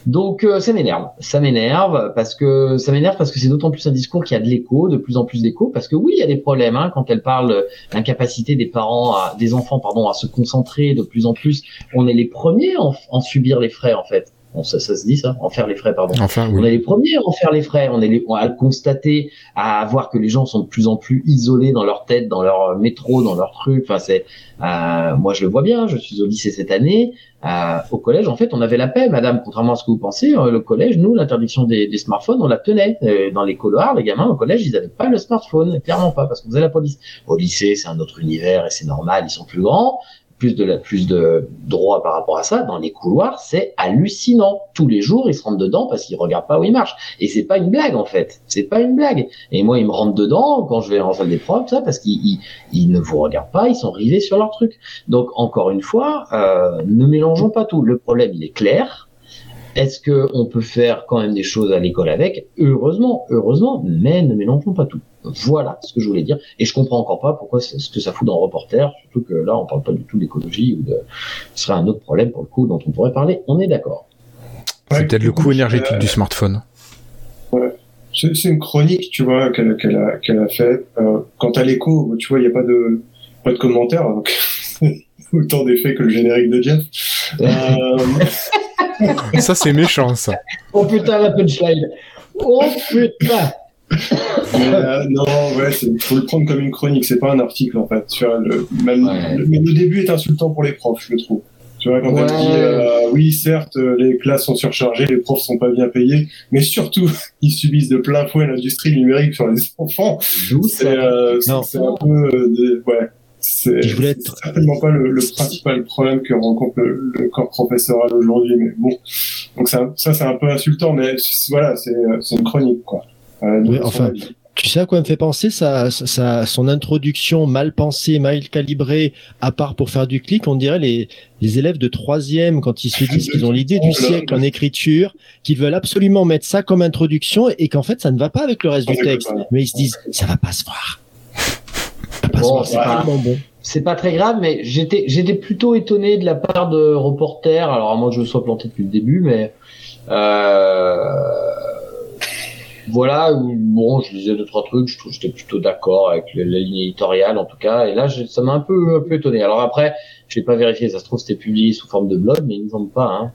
Donc euh, ça m'énerve, ça m'énerve parce que ça m'énerve parce que c'est d'autant plus un discours qui a de l'écho, de plus en plus d'écho, parce que oui, il y a des problèmes hein, quand elle parle l'incapacité des parents, des enfants, pardon, à se concentrer de plus en plus. On est les premiers à en, en subir les frais en fait. Bon, ça, ça se dit ça, en faire les frais, pardon. Enfin, On est les premiers à en faire les frais. On est les, à le constater, à voir que les gens sont de plus en plus isolés dans leur tête, dans leur métro, dans leur truc. Enfin, c'est, euh, moi je le vois bien. Je suis au lycée cette année. Euh, au collège, en fait, on avait la paix, madame. Contrairement à ce que vous pensez, euh, le collège, nous, l'interdiction des, des smartphones, on la tenait. Euh, dans les couloirs, les gamins au collège, ils n'avaient pas le smartphone, clairement pas, parce qu'on faisait la police. Au lycée, c'est un autre univers et c'est normal. Ils sont plus grands plus de la, plus de droits par rapport à ça. Dans les couloirs, c'est hallucinant. Tous les jours, ils se rentrent dedans parce qu'ils regardent pas où ils marchent. Et c'est pas une blague, en fait. C'est pas une blague. Et moi, ils me rentrent dedans quand je vais en salle des profs, ça, parce qu'ils, ils, ils ne vous regardent pas, ils sont rivés sur leur truc. Donc, encore une fois, euh, ne mélangeons pas tout. Le problème, il est clair. Est-ce que on peut faire quand même des choses à l'école avec? Heureusement, heureusement, mais ne mélangeons pas tout. Voilà ce que je voulais dire. Et je comprends encore pas pourquoi c'est ce que ça fout dans reporter, surtout que là, on parle pas du tout d'écologie ou de. Ce serait un autre problème pour le coup dont on pourrait parler. On est d'accord. C'est Ouais, peut-être le coût euh, énergétique du smartphone. C'est c'est une chronique, tu vois, qu'elle a, qu'elle a faite. Euh, quant à l'écho, tu vois, il n'y a pas de, pas de commentaire, donc autant d'effets que le générique de Jeff. Euh, ça, c'est méchant, ça. Oh putain, la punchline Oh putain mais, euh, non, ouais, c'est faut le prendre comme une chronique, c'est pas un article en fait. Tu vois, le, même, Ouais. le, mais le début est insultant pour les profs, je trouve. Tu vois, quand Ouais. elle dit euh, oui, certes, euh, les classes sont surchargées, les profs sont pas bien payés, mais surtout, ils subissent de plein fouet l'industrie numérique sur les enfants. D'où C'est ça euh, Non. c'est un peu, euh, des- ouais. C'est certainement pas le, le principal problème que rencontre le, le corps professoral aujourd'hui, mais bon. Donc ça, ça c'est un peu insultant, mais voilà, c'est une chronique quoi. Euh, Oui, enfin, Tu sais à quoi me fait penser ça, ça, son introduction mal pensée, mal calibrée, à part pour faire du clic, on dirait les, les élèves de troisième quand ils se disent qu'ils ont l'idée du siècle en écriture, qu'ils veulent absolument mettre ça comme introduction et qu'en fait ça ne va pas avec le reste du ne texte. Mais ils se disent ça va pas se voir. Ça va pas se Bon, c'est pas- bon. Pas très grave, mais j'étais j'étais plutôt étonné de la part de reporters. Alors à moins que je me sois planté depuis le début, mais euh, voilà. Bon, je lisais deux trois trucs. Je trouve j'étais plutôt d'accord avec la, la ligne éditoriale en tout cas. Et là, je- ça m'a un peu un peu étonné. Alors après, je vais pas vérifier. Ça se trouve c'était publié sous forme de blog, mais ils ne semble pas. Hein.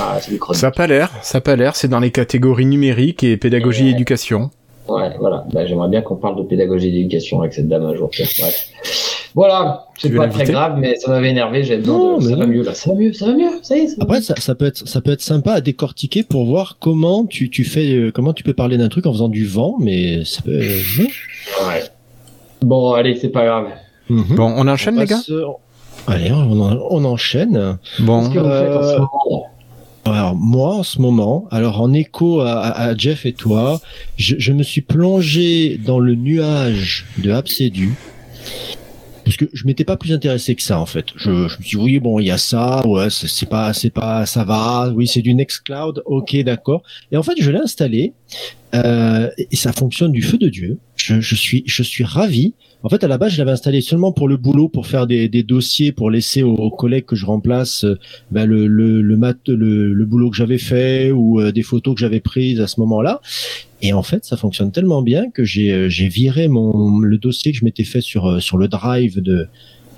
Ah. Ça a pas l'air, ça a pas l'air, c'est dans les catégories numériques et pédagogie et Ouais. éducation. Ouais, voilà. Bah, J'aimerais bien qu'on parle de pédagogie et d'éducation avec cette dame un jour. Bref. Voilà, c'est pas très grave, mais ça m'avait énervé. J'avais besoin Non, de. mais Ça va mieux là. Ça va mieux, ça va mieux. Ça y est. Ça va Après, mieux. ça, ça peut être, ça peut être sympa à décortiquer pour voir comment tu, tu fais, euh, comment tu peux parler d'un truc en faisant du vent, mais ça peut. euh, Ouais. Bon, allez, c'est pas grave. mhm. Bon, on enchaîne, On les gars euh, Allez, on, en- on enchaîne. Bon, Qu'est-ce que vous faites en ce moment Alors moi en ce moment, alors en écho à, Jeff et toi, je, je me suis plongé dans le nuage de Absedu. Parce que je m'étais pas plus intéressé que ça en fait. Je, je me suis dit oui bon il y a ça ouais c'est pas c'est pas ça va oui c'est du Nextcloud ok d'accord et en fait je l'ai installé euh, et ça fonctionne du feu de dieu. Je, je suis je suis ravi. En fait à la base je l'avais installé seulement pour le boulot pour faire des, des dossiers pour laisser aux, collègues que je remplace ben, le, le, le, mat, le, le boulot que j'avais fait ou euh, des photos que j'avais prises à ce moment-là. Et en fait, ça fonctionne tellement bien que j'ai euh, j'ai viré mon le dossier que je m'étais fait sur euh, sur le drive de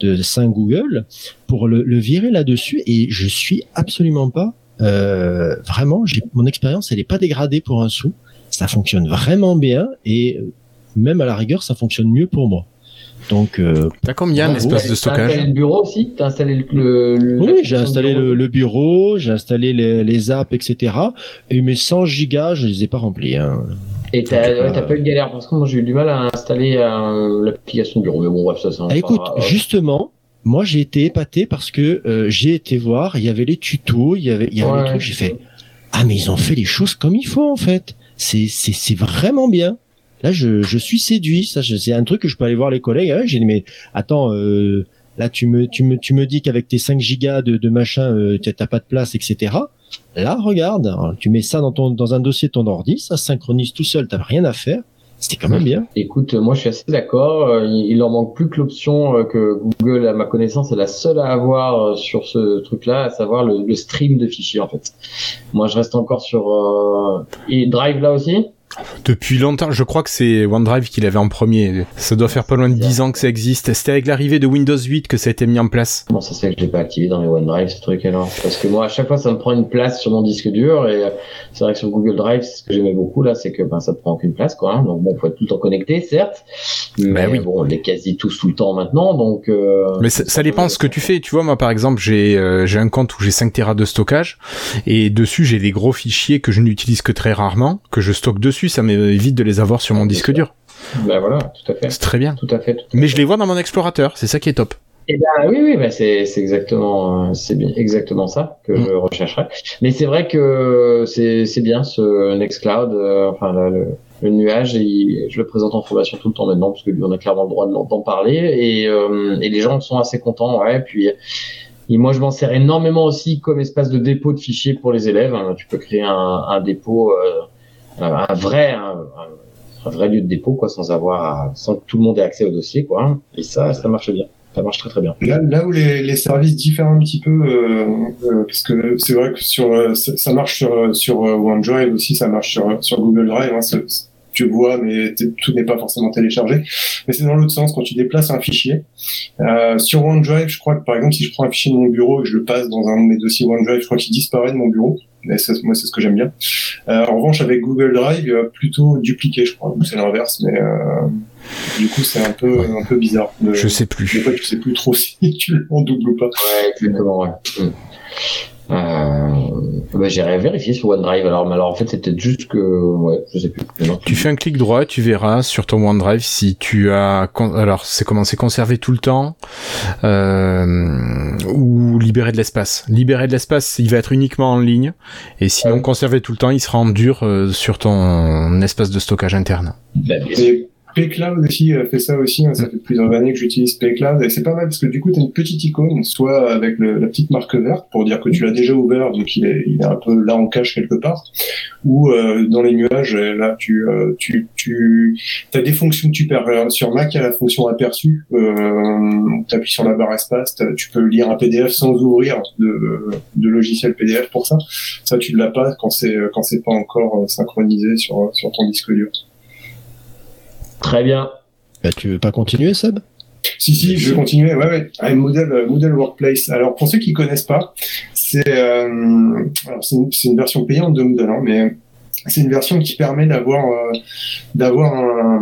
de Saint Google pour le, le virer là-dessus. Et je suis absolument pas euh, vraiment mon expérience elle est pas dégradée pour un sou. Ça fonctionne vraiment bien et euh, même à la rigueur ça fonctionne mieux pour moi donc euh, t'as combien d'espace de T'as stockage installé le bureau aussi T'as installé le. le- le- Oui, j'ai installé bureau le, le bureau, j'ai installé les, les apps, etc. Et mes 100 gigas, je les ai pas remplis. Hein. Et t'as ouais, pas. t'as pas eu de galère parce que moi j'ai eu du mal à installer euh, l'application de bureau. Mais bon, bref, ça c'est un. Ah, écoute, pas- justement, moi j'ai été épaté parce que euh, j'ai été voir, il y avait les tutos, il y avait, il y avait Ouais. les trucs, j'ai fait ah mais ils ont fait les choses comme il faut en fait. C'est c'est c'est vraiment bien. Là je je suis séduit, ça c'est un truc que je peux aller voir les collègues. Ah j'ai dit mais attends, euh, Là, tu me, tu me, tu me dis qu'avec tes 5 gigas de, de machin, euh, t'as pas de place, etc. Là, regarde, tu mets ça dans ton, dans un dossier de ton ordi, ça synchronise tout seul, t'as rien à faire. C'était quand même bien. Écoute, moi je suis assez d'accord. Euh, Il, il leur manque plus que l'option euh, que Google, à ma connaissance, est la seule à avoir euh, sur ce truc-là, à savoir le, le stream de fichiers en fait. Moi je reste encore sur euh... et Drive là aussi? Depuis longtemps, je crois que c'est OneDrive qui l'avait en premier. Ça doit faire pas loin de 10 ans que ça existe. C'était avec l'arrivée de Windows 8 que ça a été mis en place. Comment ça se fait que je l'ai pas activé dans mes OneDrive ce truc alors Parce que moi à chaque fois ça me prend une place sur mon disque dur et euh, c'est vrai que sur Google Drive ce que j'aimais beaucoup là c'est que ben ça te prend aucune place quoi. hein. Donc bon faut être tout le temps connecté certes, mais oui. bon on l'est quasi tous tout le temps maintenant donc. Euh, Mais ça, ça dépend ce que tu fais. Tu vois, moi par exemple, j'ai euh, j'ai un compte où j'ai 5 Tera de stockage et dessus j'ai des gros fichiers que je n'utilise que très rarement, que je stocke dessus. Ça m'évite de les avoir sur mon disque dur. Ben voilà tout à fait. C'est très bien. Tout à fait. tout à Mais fait. je les vois dans mon explorateur. C'est ça qui est top. Eh ben oui, oui, ben c'est exactement, euh, c'est exactement ça que Mm. je rechercherais. Mais c'est vrai que c'est bien ce Nextcloud, euh, enfin le, le, le nuage, il- je le présente en formation tout le temps maintenant parce que lui on a clairement le droit de l'en parler et euh, et les gens sont assez contents, ouais. Puis et moi je m'en sers énormément aussi comme espace de dépôt de fichiers pour les élèves. hein. Tu peux créer un, un dépôt, euh, un vrai, un, vrai lieu de dépôt quoi, sans avoir, sans que tout le monde ait accès au dossier quoi. Et ça, ça marche bien. Ça marche très très bien. Là, là où les, les services diffèrent un petit peu, euh, euh, parce que c'est vrai que sur euh, ça marche sur sur euh, OneDrive aussi, ça marche sur sur Google Drive. Hein, tu vois, mais tout n'est pas forcément téléchargé. Mais c'est dans l'autre sens quand tu déplaces un fichier. Euh, sur OneDrive, je crois que par exemple, si je prends un fichier de mon bureau et que je le passe dans un de mes dossiers OneDrive, je crois qu'il disparaît de mon bureau. Et ça, moi, c'est ce que j'aime bien. Euh, en revanche, avec Google Drive, il va plutôt dupliquer, je crois. Ou c'est l'inverse, mais euh, du coup, c'est un peu un peu bizarre. de- Je sais des plus. fois, tu sais plus trop si tu le en double ou pas. Ouais, exactement, ouais. Mm. Euh, bah, j'irai vérifier sur OneDrive. Alors, mais alors en fait, c'est peut-être juste que, ouais, je sais plus. Non, Tu fais un clic droit, tu verras sur ton OneDrive si tu as, con- alors c'est comment c'est conservé tout le temps euh, ou libérer de l'espace. Libérer de l'espace, il va être uniquement en ligne et sinon Ouais. conservé tout le temps, il sera en dur euh, sur ton espace de stockage interne. Bah, bien sûr. Paycloud aussi euh, fait ça aussi. hein, ça fait plusieurs années que j'utilise Paycloud et c'est pas mal parce que du coup, tu as une petite icône, soit avec le- la petite marque verte pour dire que tu l'as déjà ouvert, donc il est, il est un peu là en cache quelque part, ou euh, dans les nuages, euh, là tu euh, tu tu as des fonctions que tu perds. Alors, Sur Mac, il y a la fonction aperçue. Euh, tu appuies sur la barre espace, tu peux lire un PDF sans ouvrir de, de logiciel PDF pour ça. Ça, tu ne l'as pas quand c'est quand c'est pas encore euh, synchronisé sur sur ton disque dur. Très bien. Bah, tu veux pas continuer, Seb? Si, si, je vais continuer. Ouais, ouais. Ah, Moodle, euh, Moodle Workplace. Alors, pour ceux qui connaissent pas, c'est euh, alors, c'est une, une version payante de Moodle, hein, mais c'est une version qui permet d'avoir euh, d'avoir un,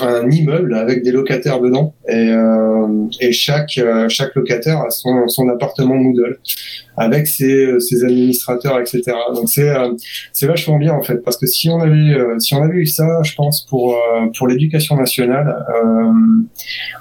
un immeuble avec des locataires dedans. Et, euh, et chaque euh, chaque locataire a son, son appartement Moodle avec ses, ses administrateurs etc donc c'est euh, c'est vachement bien en fait parce que si on avait si on avait eu ça je pense pour pour l'éducation nationale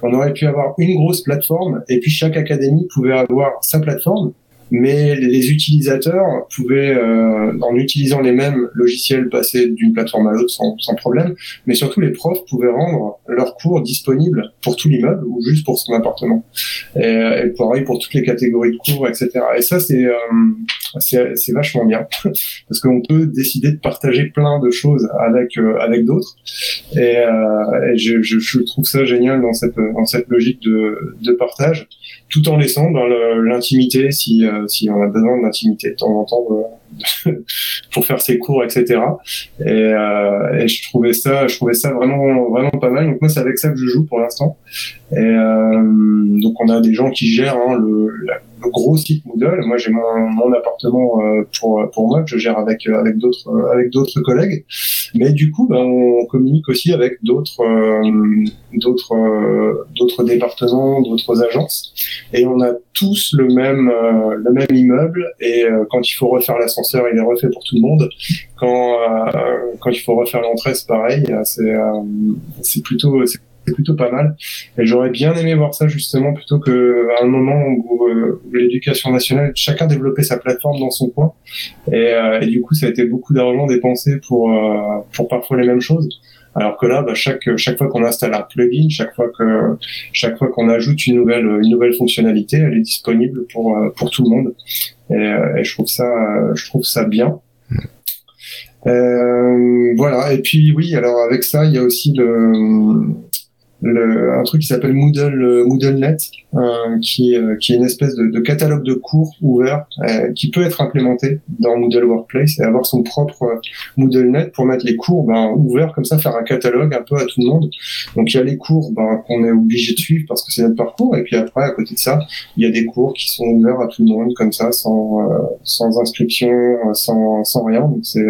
on aurait pu avoir une grosse plateforme et puis chaque académie pouvait avoir sa plateforme mais les utilisateurs pouvaient, euh, en utilisant les mêmes logiciels, passer d'une plateforme à l'autre sans, sans problème. Mais surtout, les profs pouvaient rendre leurs cours disponibles pour tout l'immeuble ou juste pour son appartement. Et, et pareil pour toutes les catégories de cours, etc. Et ça, c'est euh, c'est vachement bien parce qu'on peut décider de partager plein de choses avec euh, avec d'autres. Et, euh, et je, je, je trouve ça génial dans cette dans cette logique de, de partage tout en laissant le- l'intimité si, euh, si on a besoin d'intimité de temps en temps de- pour faire ses cours, etc. Et, euh, et je trouvais ça, je trouvais ça vraiment, vraiment pas mal. Donc moi, c'est avec ça que je joue pour l'instant. Et euh, donc on a des gens qui gèrent hein, le, la- gros site Moodle. Moi, j'ai mon, mon appartement euh, pour pour moi que je gère avec euh, avec d'autres euh, avec d'autres collègues. Mais du coup, ben, on communique aussi avec d'autres d'autres d'autres départements, d'autres agences, et on a tous le même le même immeuble. Et quand il faut refaire l'ascenseur, il est refait pour tout le monde. Quand quand il faut refaire l'entrée, c'est pareil. C'est c'est plutôt c'est plutôt pas mal. Et j'aurais bien aimé voir ça justement plutôt que à un moment où, euh, l'éducation nationale, chacun développait sa plateforme dans son coin. Et, euh, et du coup, ça a été beaucoup d'argent dépensé pour euh, pour parfois les mêmes choses. Alors que là, bah, chaque chaque fois qu'on installe un plugin, chaque fois que chaque fois qu'on ajoute une nouvelle une nouvelle fonctionnalité, elle est disponible pour pour tout le monde. Et, et je trouve ça je trouve ça bien. Euh, voilà. Et puis oui, alors avec ça, il y a aussi le le, un truc qui s'appelle Moodle euh, MoodleNet, euh, qui, euh, qui est une espèce de, de catalogue de cours ouvert euh, qui peut être implémenté dans Moodle Workplace et avoir son propre euh, MoodleNet pour mettre les cours ben, ouverts comme ça, faire un catalogue un peu à tout le monde. Donc il y a les cours ben, qu'on est obligé de suivre parce que c'est notre parcours et puis après à côté de ça, il y a des cours qui sont ouverts à tout le monde comme ça, sans, sans inscription, sans, sans rien. Donc c'est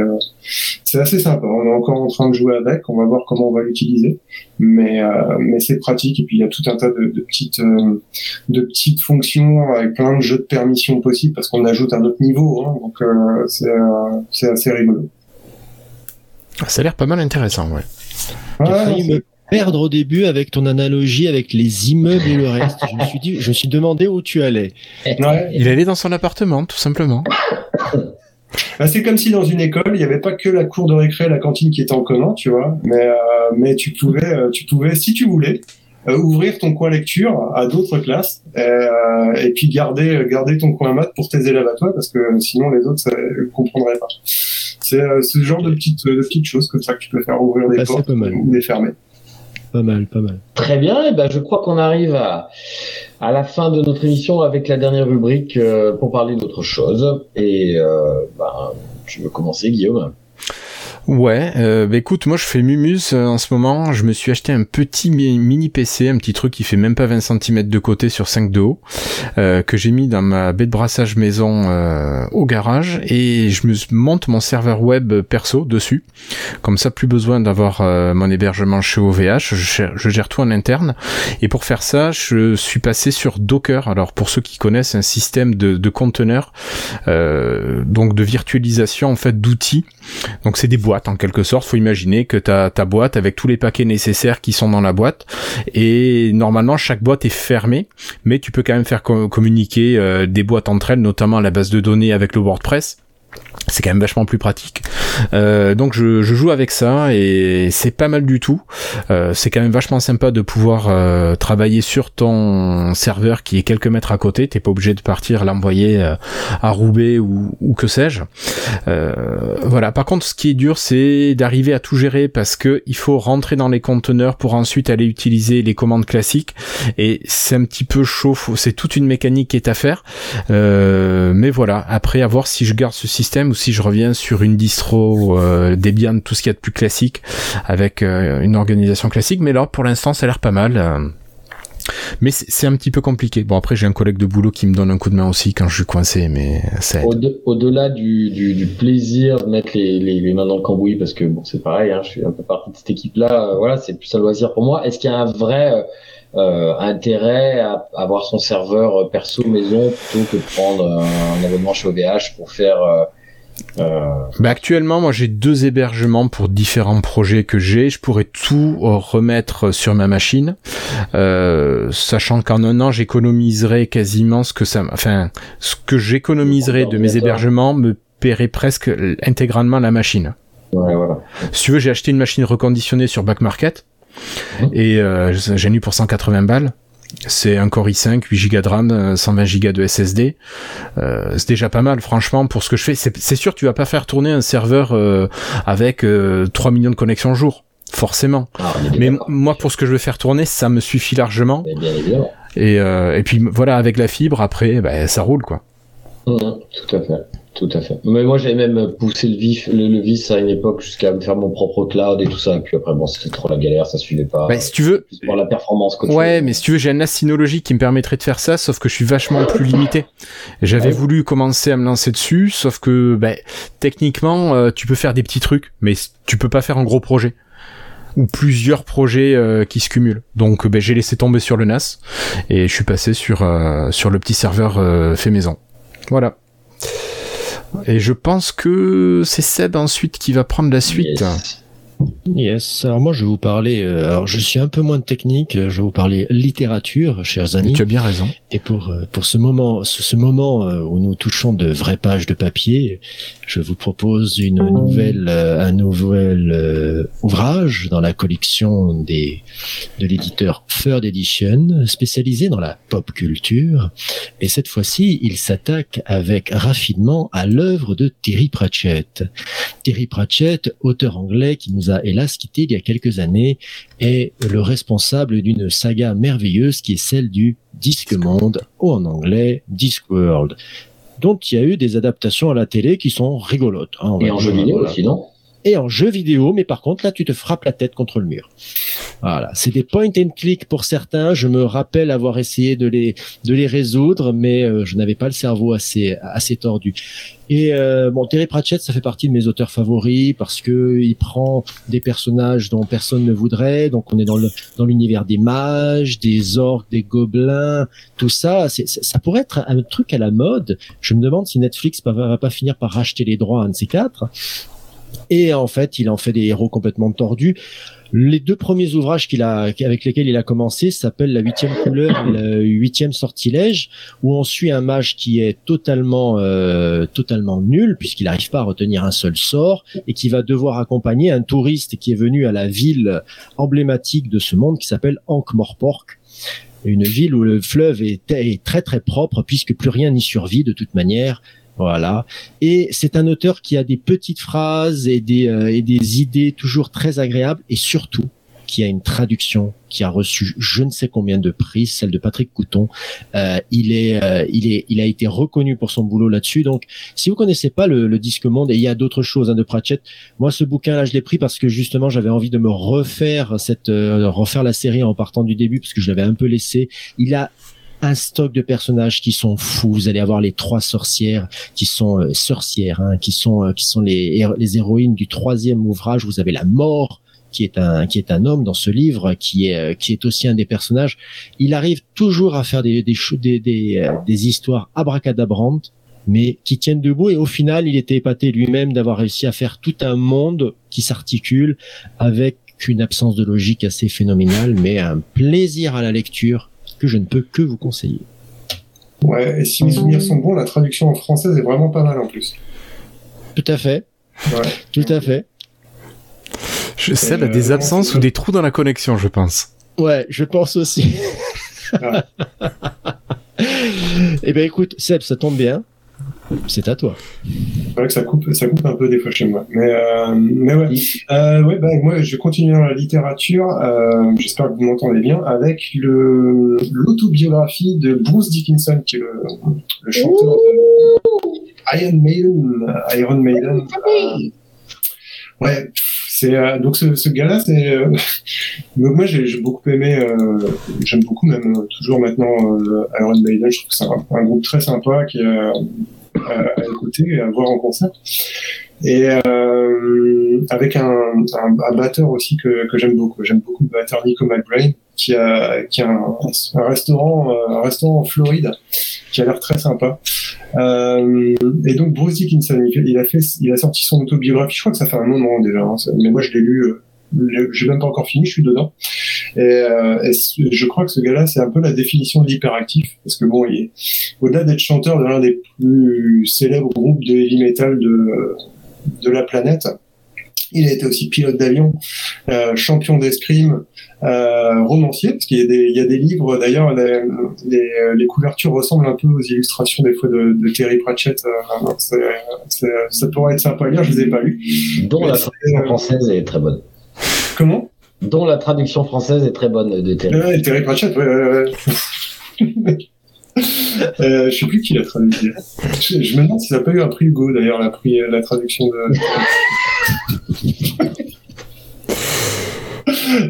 c'est assez sympa. On est encore en train de jouer avec, on va voir comment on va l'utiliser, mais mais c'est pratique. Et puis il y a tout un tas de, de petites euh, de petites fonctions avec plein de jeux de permissions possibles parce qu'on ajoute un autre niveau. Hein, donc euh, c'est euh, c'est assez rigolo. Ça a l'air pas mal intéressant, ouais. Me perdre au début avec ton analogie avec les immeubles et le reste. je me suis dit, je me suis demandé où tu allais. Ouais. Il allait dans son appartement, tout simplement. Bah, c'est comme si dans une école, il n'y avait pas que la cour de récré, la cantine qui était en commun, tu vois, mais euh, mais tu pouvais, euh, tu pouvais, si tu voulais, euh, ouvrir ton coin lecture à d'autres classes euh, et puis garder garder ton coin maths pour tes élèves à toi parce que sinon les autres ne comprendraient pas. C'est euh, ce genre de petites de petites choses comme ça que tu peux faire ouvrir des Ah, c'est portes ou les fermer. Pas mal, pas mal. Très bien, et ben je crois qu'on arrive à, à la fin de notre émission avec la dernière rubrique euh, pour parler d'autre chose. Et euh, ben, tu veux commencer, Guillaume? Ouais, euh, bah écoute, moi je fais Mumus euh, en ce moment. Je me suis acheté un petit mi- mini PC, un petit truc qui fait même pas 20 cm de côté sur 5 de haut, euh, que j'ai mis dans ma baie de brassage maison euh, au garage et je me monte mon serveur web perso dessus. Comme ça, plus besoin d'avoir euh, mon hébergement chez OVH. Je gère tout en interne. Et pour faire ça, je suis passé sur Docker. Alors pour ceux qui connaissent, un système de, de conteneurs, euh, donc de virtualisation en fait d'outils. Donc c'est des boîtes en quelque sorte. Faut imaginer que tu as ta boîte avec tous les paquets nécessaires qui sont dans la boîte. Et normalement chaque boîte est fermée, mais tu peux quand même faire co- communiquer euh, des boîtes entre elles, notamment la base de données avec le WordPress. C'est quand même vachement plus pratique. Euh, donc je, joue avec ça et c'est pas mal du tout. Euh, c'est quand même vachement sympa de pouvoir euh, travailler sur ton serveur qui est quelques mètres à côté. T'es pas obligé de partir l'envoyer à Roubaix ou, ou que sais-je. Voilà. Par contre, ce qui est dur, c'est d'arriver à tout gérer parce que il faut rentrer dans les conteneurs pour ensuite aller utiliser les commandes classiques et c'est un petit peu chaud. C'est toute une mécanique qui est à faire. Mais voilà. Après, à voir si je garde ce système si je reviens sur une distro euh, Debian, tout ce qu'il y a de plus classique avec euh, une organisation classique. Mais là, pour l'instant, ça a l'air pas mal. euh. Mais c'est un petit peu compliqué. Bon, après, j'ai un collègue de boulot qui me donne un coup de main aussi quand je suis coincé, mais ça Au-delà du, plaisir de mettre les, mains dans le cambouis, parce que bon, c'est pareil, hein, je suis un peu partie de cette équipe-là, euh, voilà, c'est plus un loisir pour moi. Est-ce qu'il y a un vrai intérêt à avoir son serveur perso maison plutôt que prendre euh, un abonnement chez OVH pour faire Bah actuellement, moi j'ai deux hébergements pour différents projets que j'ai. Je pourrais tout euh, remettre sur ma machine, euh, sachant qu'en un an j'économiserai quasiment ce que ça, enfin ce que j'économiserai de mes hébergements me paierait presque intégralement la machine. ouais, voilà. Si tu veux, j'ai acheté une machine reconditionnée sur Back Market Mhm. et euh, j'ai eu pour 180 balles. C'est un Core i5, 8 Go de RAM, euh, 120 Go de SSD. Euh, c'est déjà pas mal, franchement, pour ce que je fais. C'est sûr, tu vas pas faire tourner un serveur euh, avec euh, 3 millions de connexions jour, forcément. Ah, Mais moi, pour ce que je veux faire tourner, ça me suffit largement. Bien évidemment. Et, euh, et puis voilà, avec la fibre, après, bah, ça roule, quoi. Mhm, tout à fait, tout à fait. Mais moi, j'avais même poussé le vif, le, le vice à une époque jusqu'à me faire mon propre cloud et tout ça. Et puis après, bon, c'était trop la galère, ça suivait pas. Bah, si tu veux, pour la performance Ouais, mais si tu veux, j'ai un NAS Synology qui me permettrait de faire ça, sauf que je suis vachement plus limité. J'avais Ouais. voulu commencer à me lancer dessus, sauf que, ben, techniquement, euh, tu peux faire des petits trucs, mais tu peux pas faire un gros projet ou plusieurs projets euh, qui se cumulent. Donc, ben, j'ai laissé tomber sur le NAS et je suis passé sur euh, sur le petit serveur euh, fait maison. Voilà. Et je pense que c'est Seb ensuite qui va prendre la suite. Yes. Yes. Alors moi, je vais vous parler. euh, alors, je suis un peu moins technique. Je vais vous parler littérature, chers amis. Tu as bien raison. Et pour euh, pour ce moment, ce, ce moment euh, où nous touchons de vraies pages de papier, je vous propose euh, un nouvel euh, ouvrage dans la collection de l'éditeur Third Edition, spécialisé dans la pop culture. Et cette fois-ci, il s'attaque avec raffinement à l'œuvre de Terry Pratchett. Terry Pratchett, auteur anglais qui nous a hélas quitté il y a quelques années, est le responsable d'une saga merveilleuse qui est celle du Disque Monde, ou en anglais Discworld dont il y a eu des adaptations à la télé qui sont rigolotes. hein, Et en jeu vidéo aussi, non? Et en jeu vidéo, mais par contre, là, tu te frappes la tête contre le mur. Voilà, c'est des point and click pour certains. Je me rappelle avoir essayé de les de les résoudre, mais euh, je n'avais pas le cerveau assez assez tordu. Et euh, bon, Terry Pratchett, ça fait partie de mes auteurs favoris parce que il prend des personnages dont personne ne voudrait. Donc, on est dans le dans l'univers des mages, des orques, des gobelins, tout ça. Ça pourrait être un truc à la mode. Je me demande si Netflix va, va pas finir par racheter les droits à un de ces quatre. Et en fait, il en fait des héros complètement tordus. Les deux premiers ouvrages qu'il a, avec lesquels il a commencé s'appellent La huitième couleur Le huitième sortilège, où on suit un mage qui est totalement, euh, totalement nul, puisqu'il n'arrive pas à retenir un seul sort, et qui va devoir accompagner un touriste qui est venu à la ville emblématique de ce monde, qui s'appelle Ankh-Morpork. Une ville où le fleuve est très très propre, puisque plus rien n'y survit de toute manière. Voilà. Et c'est un auteur qui a des petites phrases et des, euh, et des idées toujours très agréables et surtout qui a une traduction qui a reçu je ne sais combien de prix, celle de Patrick Couton. Euh, il est, euh, il est, il a été reconnu pour son boulot là-dessus. Donc, si vous connaissez pas le, le disque monde, et il y a d'autres choses hein, de Pratchett, moi ce bouquin-là, je l'ai pris parce que justement j'avais envie de me refaire cette, euh, refaire la série en partant du début parce que je l'avais un peu laissé. Il a un stock de personnages qui sont fous. Vous allez avoir les trois sorcières qui sont euh, sorcières, hein, qui sont euh, qui sont les, les héroïnes du troisième ouvrage. Vous avez la mort qui est un qui est un homme dans ce livre, qui est euh, qui est aussi un des personnages. Il arrive toujours à faire des des des, des, des histoires abracadabrantes mais qui tiennent debout et au final il était épaté lui-même d'avoir réussi à faire tout un monde qui s'articule avec une absence de logique assez phénoménale mais un plaisir à la lecture que je ne peux que vous conseiller. Ouais, et si mes souvenirs sont bons, la traduction en française est vraiment pas mal en plus. Tout à fait, Ouais. tout à fait. Je sais, a Euh, des non, absences ou des trous dans la connexion, je pense. Ouais, je pense aussi. Ah. eh ben écoute, Seb, ça tombe bien. C'est à toi. C'est vrai que ça coupe, ça coupe un peu des fois chez moi. Mais, euh, mais ouais. Euh, ouais, bah, moi, je continue dans la littérature. Euh, J'espère que vous m'entendez bien avec le l'autobiographie de Bruce Dickinson, qui est le, le chanteur de Iron Maiden. Iron Maiden. Euh, ouais. C'est euh, donc ce, ce gars-là, c'est euh, donc moi j'ai beaucoup aimé, euh, j'aime beaucoup même toujours maintenant euh, Iron Maiden. Je trouve que c'est un, un groupe très sympa qui euh, à écouter à voir en concert. Et euh, avec un, un, un batteur aussi que, que j'aime beaucoup. J'aime beaucoup le batteur Nico McBrain qui a, qui a un, restaurant, euh, un restaurant en Floride qui a l'air très sympa. Euh, et donc Bruce Dickinson, il, a fait, il a sorti son autobiographie. Je crois que ça fait un moment déjà, hein, mais moi je l'ai lu. Je- J'ai même pas encore fini, je suis dedans. Et, euh, et je crois que ce gars-là, c'est un peu la définition de l'hyperactif, parce que bon, il est, au-delà d'être chanteur de l'un des plus célèbres groupes de heavy metal de, de la planète, il a été aussi pilote d'avion, euh, champion d'escrime, euh, romancier, parce qu'il y a des, il y a des livres, d'ailleurs, les, les, les couvertures ressemblent un peu aux illustrations des fois de, de Terry Pratchett. euh, ça pourrait être sympa à lire, je les ai pas lus. Dont la traduction française est très bonne. Comment? Dont la traduction française est très bonne de Terry. Ouais, Terry Pratchett, ouais, ouais, ouais. Euh, je sais plus qui l'a traduit. Je, je me demande si ça n'a pas eu un prix Hugo d'ailleurs, la, prix, la traduction de.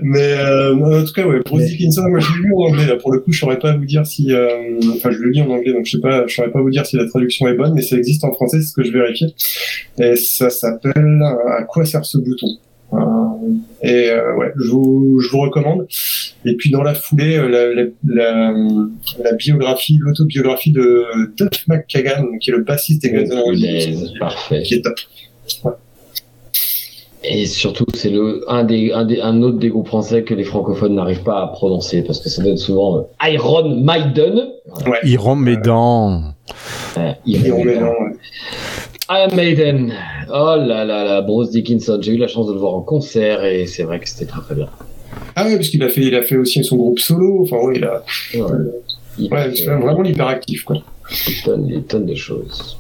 Mais euh, en tout cas, ouais, Bruce Dickinson, moi je l'ai lu en anglais. Là, pour le coup, je saurais pas vous dire si. euh, Enfin, je le lis en anglais, donc je sais pas, je saurais pas vous dire si la traduction est bonne, mais ça existe en français, c'est ce que je vérifie. Et ça s'appelle euh, À quoi sert ce bouton? Euh, Et euh, ouais, je vous, je vous recommande. Et puis dans la foulée, euh, la, la, la, la biographie, l'autobiographie de Duff McKagan, qui est le bassiste des Guns N' Roses, qui est top. Et surtout, c'est le un des un des un autre des groupes français que les francophones n'arrivent pas à prononcer parce que ça donne souvent euh, Iron Maiden. Ouais, Et on met dans, ouais. Iron Maiden. Oh là là là, Bruce Dickinson. J'ai eu la chance de le voir en concert et c'est vrai que c'était très très bien. Ah ouais, parce qu'il a fait, il a fait aussi son groupe solo. Enfin, ouais, il a, Ouais. Il ouais, fait c'est vraiment l'hyperactif, quoi. des tonnes, des tonnes de choses.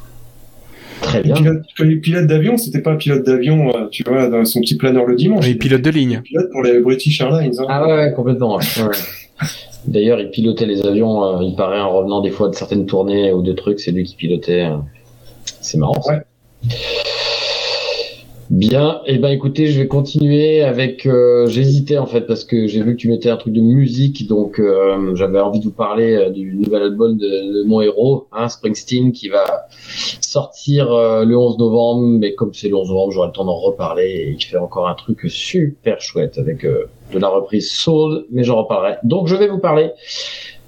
Très bien. Pilote, les pilotes d'avion, c'était pas un pilote d'avion, euh, tu vois, dans son petit planeur le dimanche. Et pilote de ligne. Pilote pour les British Airlines. hein. Ah ouais, complètement. ouais. Ouais. D'ailleurs, il pilotait les avions, euh, il paraît, en revenant des fois de certaines tournées ou de trucs, c'est lui qui pilotait. C'est marrant. ça. Bien, et ben écoutez, je vais continuer avec. euh, J'hésitais en fait parce que j'ai vu que tu mettais un truc de musique, donc euh, j'avais envie de vous parler euh, du nouvel album de, de mon héros, hein, Springsteen, qui va sortir le 11 novembre. Mais comme c'est le 11 novembre, j'aurai le temps d'en reparler. Et il fait encore un truc super chouette avec de la reprise Soul, mais j'en reparlerai. Donc je vais vous parler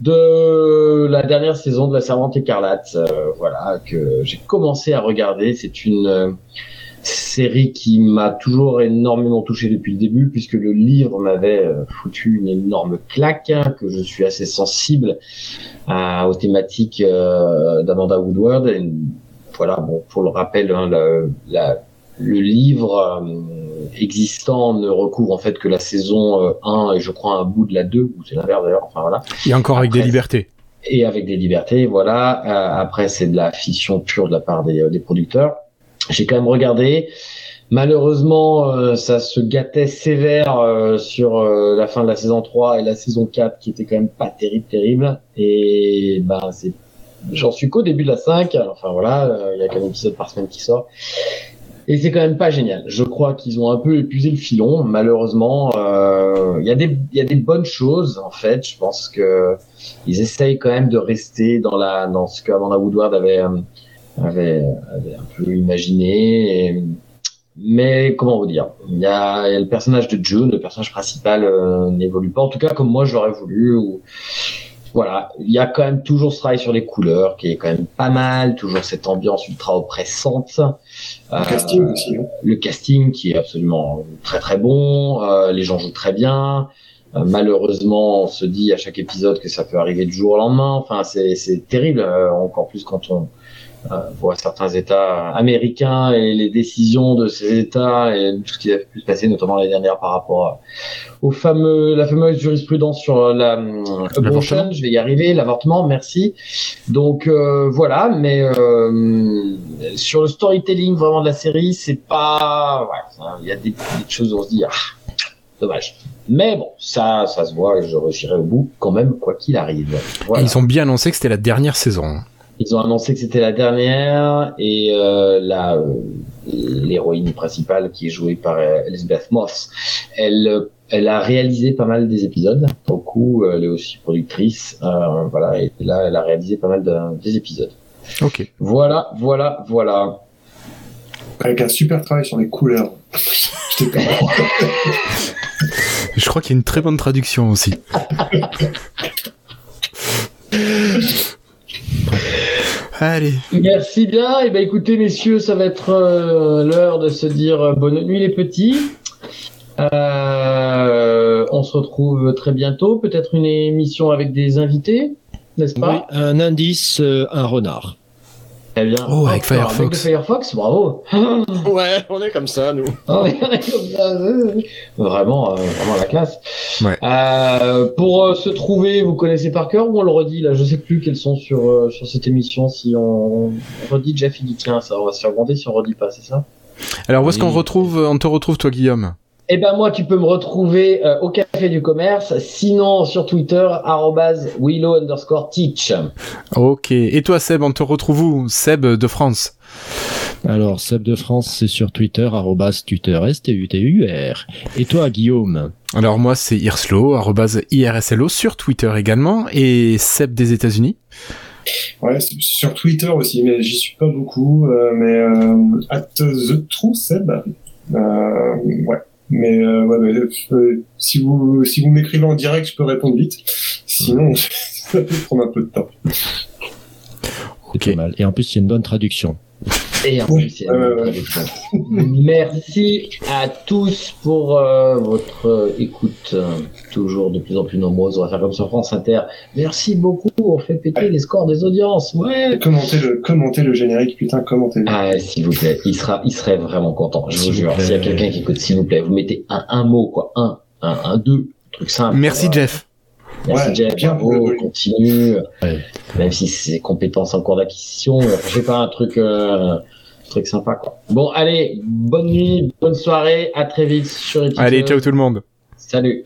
de la dernière saison de La Servante écarlate, euh, voilà que j'ai commencé à regarder. C'est une euh, série qui m'a toujours énormément touché depuis le début, puisque le livre m'avait euh, foutu une énorme claque, hein, que je suis assez sensible aux thématiques d'Amanda Woodward. Voilà, bon, pour le rappel, hein, le livre euh, existant ne recouvre en fait que la saison euh, 1 et je crois un bout de la 2, ou c'est l'inverse d'ailleurs, enfin voilà Et encore avec des libertés. et avec des libertés, voilà. Euh, après, c'est de la fiction pure de la part des, euh, des producteurs. J'ai quand même regardé. Malheureusement, euh, ça se gâtait sévère euh, sur euh, la fin de la saison 3 et la saison 4 qui était quand même pas terrible, terrible. Et ben, c'est, j'en suis qu'au début de la 5. Enfin voilà, euh, il y a qu'un épisode par semaine qui sort. Et c'est quand même pas génial. Je crois qu'ils ont un peu épuisé le filon. Malheureusement, euh, il y a des, y a des bonnes choses en fait. Je pense que ils essayent quand même de rester dans la dans ce que Amanda Woodward avait euh, avait, avait un peu imaginé. Mais comment vous dire? Il y a, y a le personnage de June, le personnage principal euh, n'évolue pas, en tout cas comme moi j'aurais voulu. Ou... Voilà, il y a quand même toujours ce travail sur les couleurs qui est quand même pas mal, toujours cette ambiance ultra oppressante. Le Euh, casting aussi. hein. le casting qui est absolument très très bon, euh, les gens jouent très bien. Euh, malheureusement, on se dit à chaque épisode que ça peut arriver du jour au lendemain. Enfin, c'est terrible, encore plus quand on euh, voit certains États américains et les décisions de ces États et tout ce qui a pu se passer, notamment l'année dernière par rapport à- au fameux la fameuse jurisprudence sur la euh, abortion. Je vais y arriver, l'avortement. Merci. Donc euh, voilà, mais euh, sur le storytelling vraiment de la série, c'est pas. ouais, Il y a des petites choses où on se dit ah, dommage. Mais bon, ça, ça se voit je réussirai au bout quand même, quoi qu'il arrive. Et ils ont bien annoncé que c'était la dernière saison. Ils ont annoncé que c'était la dernière et euh, la euh, l'héroïne principale qui est jouée par euh, Elizabeth Moss, elle elle a réalisé pas mal des épisodes. Beaucoup, elle est aussi productrice. euh, voilà, et là elle a réalisé pas mal de- des épisodes. Ok. Voilà, voilà, voilà. Avec un super travail sur les couleurs. Pas- Je crois qu'il y a une très bonne traduction aussi. Allez. Merci bien. Et ben écoutez messieurs, ça va être euh, l'heure de se dire euh, bonne nuit les petits. Euh, on se retrouve très bientôt. Peut-être une émission avec des invités, n'est-ce Oui, pas un indice, euh, un renard. Très bien. Oh, avec Firefox. Avec Firefox, bravo. Ouais, on est comme ça, nous. Ouais, comme ça, vraiment, euh, vraiment la classe. Ouais. Euh, pour euh, se trouver, vous connaissez par cœur ou on le redit là Je sais plus quels sont sur euh, sur cette émission. Si on, on redit, Jeff il dit tiens, ça on va se faire gronder si on redit pas, c'est ça? Alors où est-ce qu'on retrouve, on te retrouve toi Guillaume? Eh ben moi, tu peux me retrouver euh, au Café du Commerce, sinon sur Twitter arrobase Willow underscore teach. Ok. Et toi Seb, on te retrouve où? Seb de France. Alors, Seb de France, c'est sur Twitter, arrobas Twitter, S-T-U-T-U-R. Et toi, Guillaume? Alors moi c'est Irslo, arrobase IRSLO sur Twitter également, et Seb des États-Unis. Ouais, c'est sur Twitter aussi, mais j'y suis pas beaucoup. euh, mais euh, at the true Seb. Euh, ouais. Mais, euh, ouais, mais, euh, si vous si vous m'écrivez en direct, je peux répondre vite. Sinon, ça peut prendre un peu de temps. C'est pas mal. Et en plus, c'est une bonne traduction. Et en plus, ouais. traduction. Merci à tous pour euh, votre euh, écoute, euh, toujours de plus en plus nombreuse. On va faire comme sur France Inter. Merci beaucoup. On fait péter les scores des audiences. Ouais. Commentez le, commentez le générique, putain, commentez-le. Ah, ouais, s'il vous plaît, il sera, il serait vraiment content. Je vous jure. S'il y a quelqu'un qui écoute, s'il vous plaît, vous mettez un, un mot, quoi, un, un, un, deux, truc simple. Merci Euh, Jeff. Merci Ouais, Jeff, bien, bravo, oui. continue. Ouais. Même si c'est compétences en cours d'acquisition, euh, j'ai pas un truc, euh, truc sympa quoi. Bon, allez, bonne nuit, bonne soirée, à très vite sur. Allez, ciao tout le monde. Salut.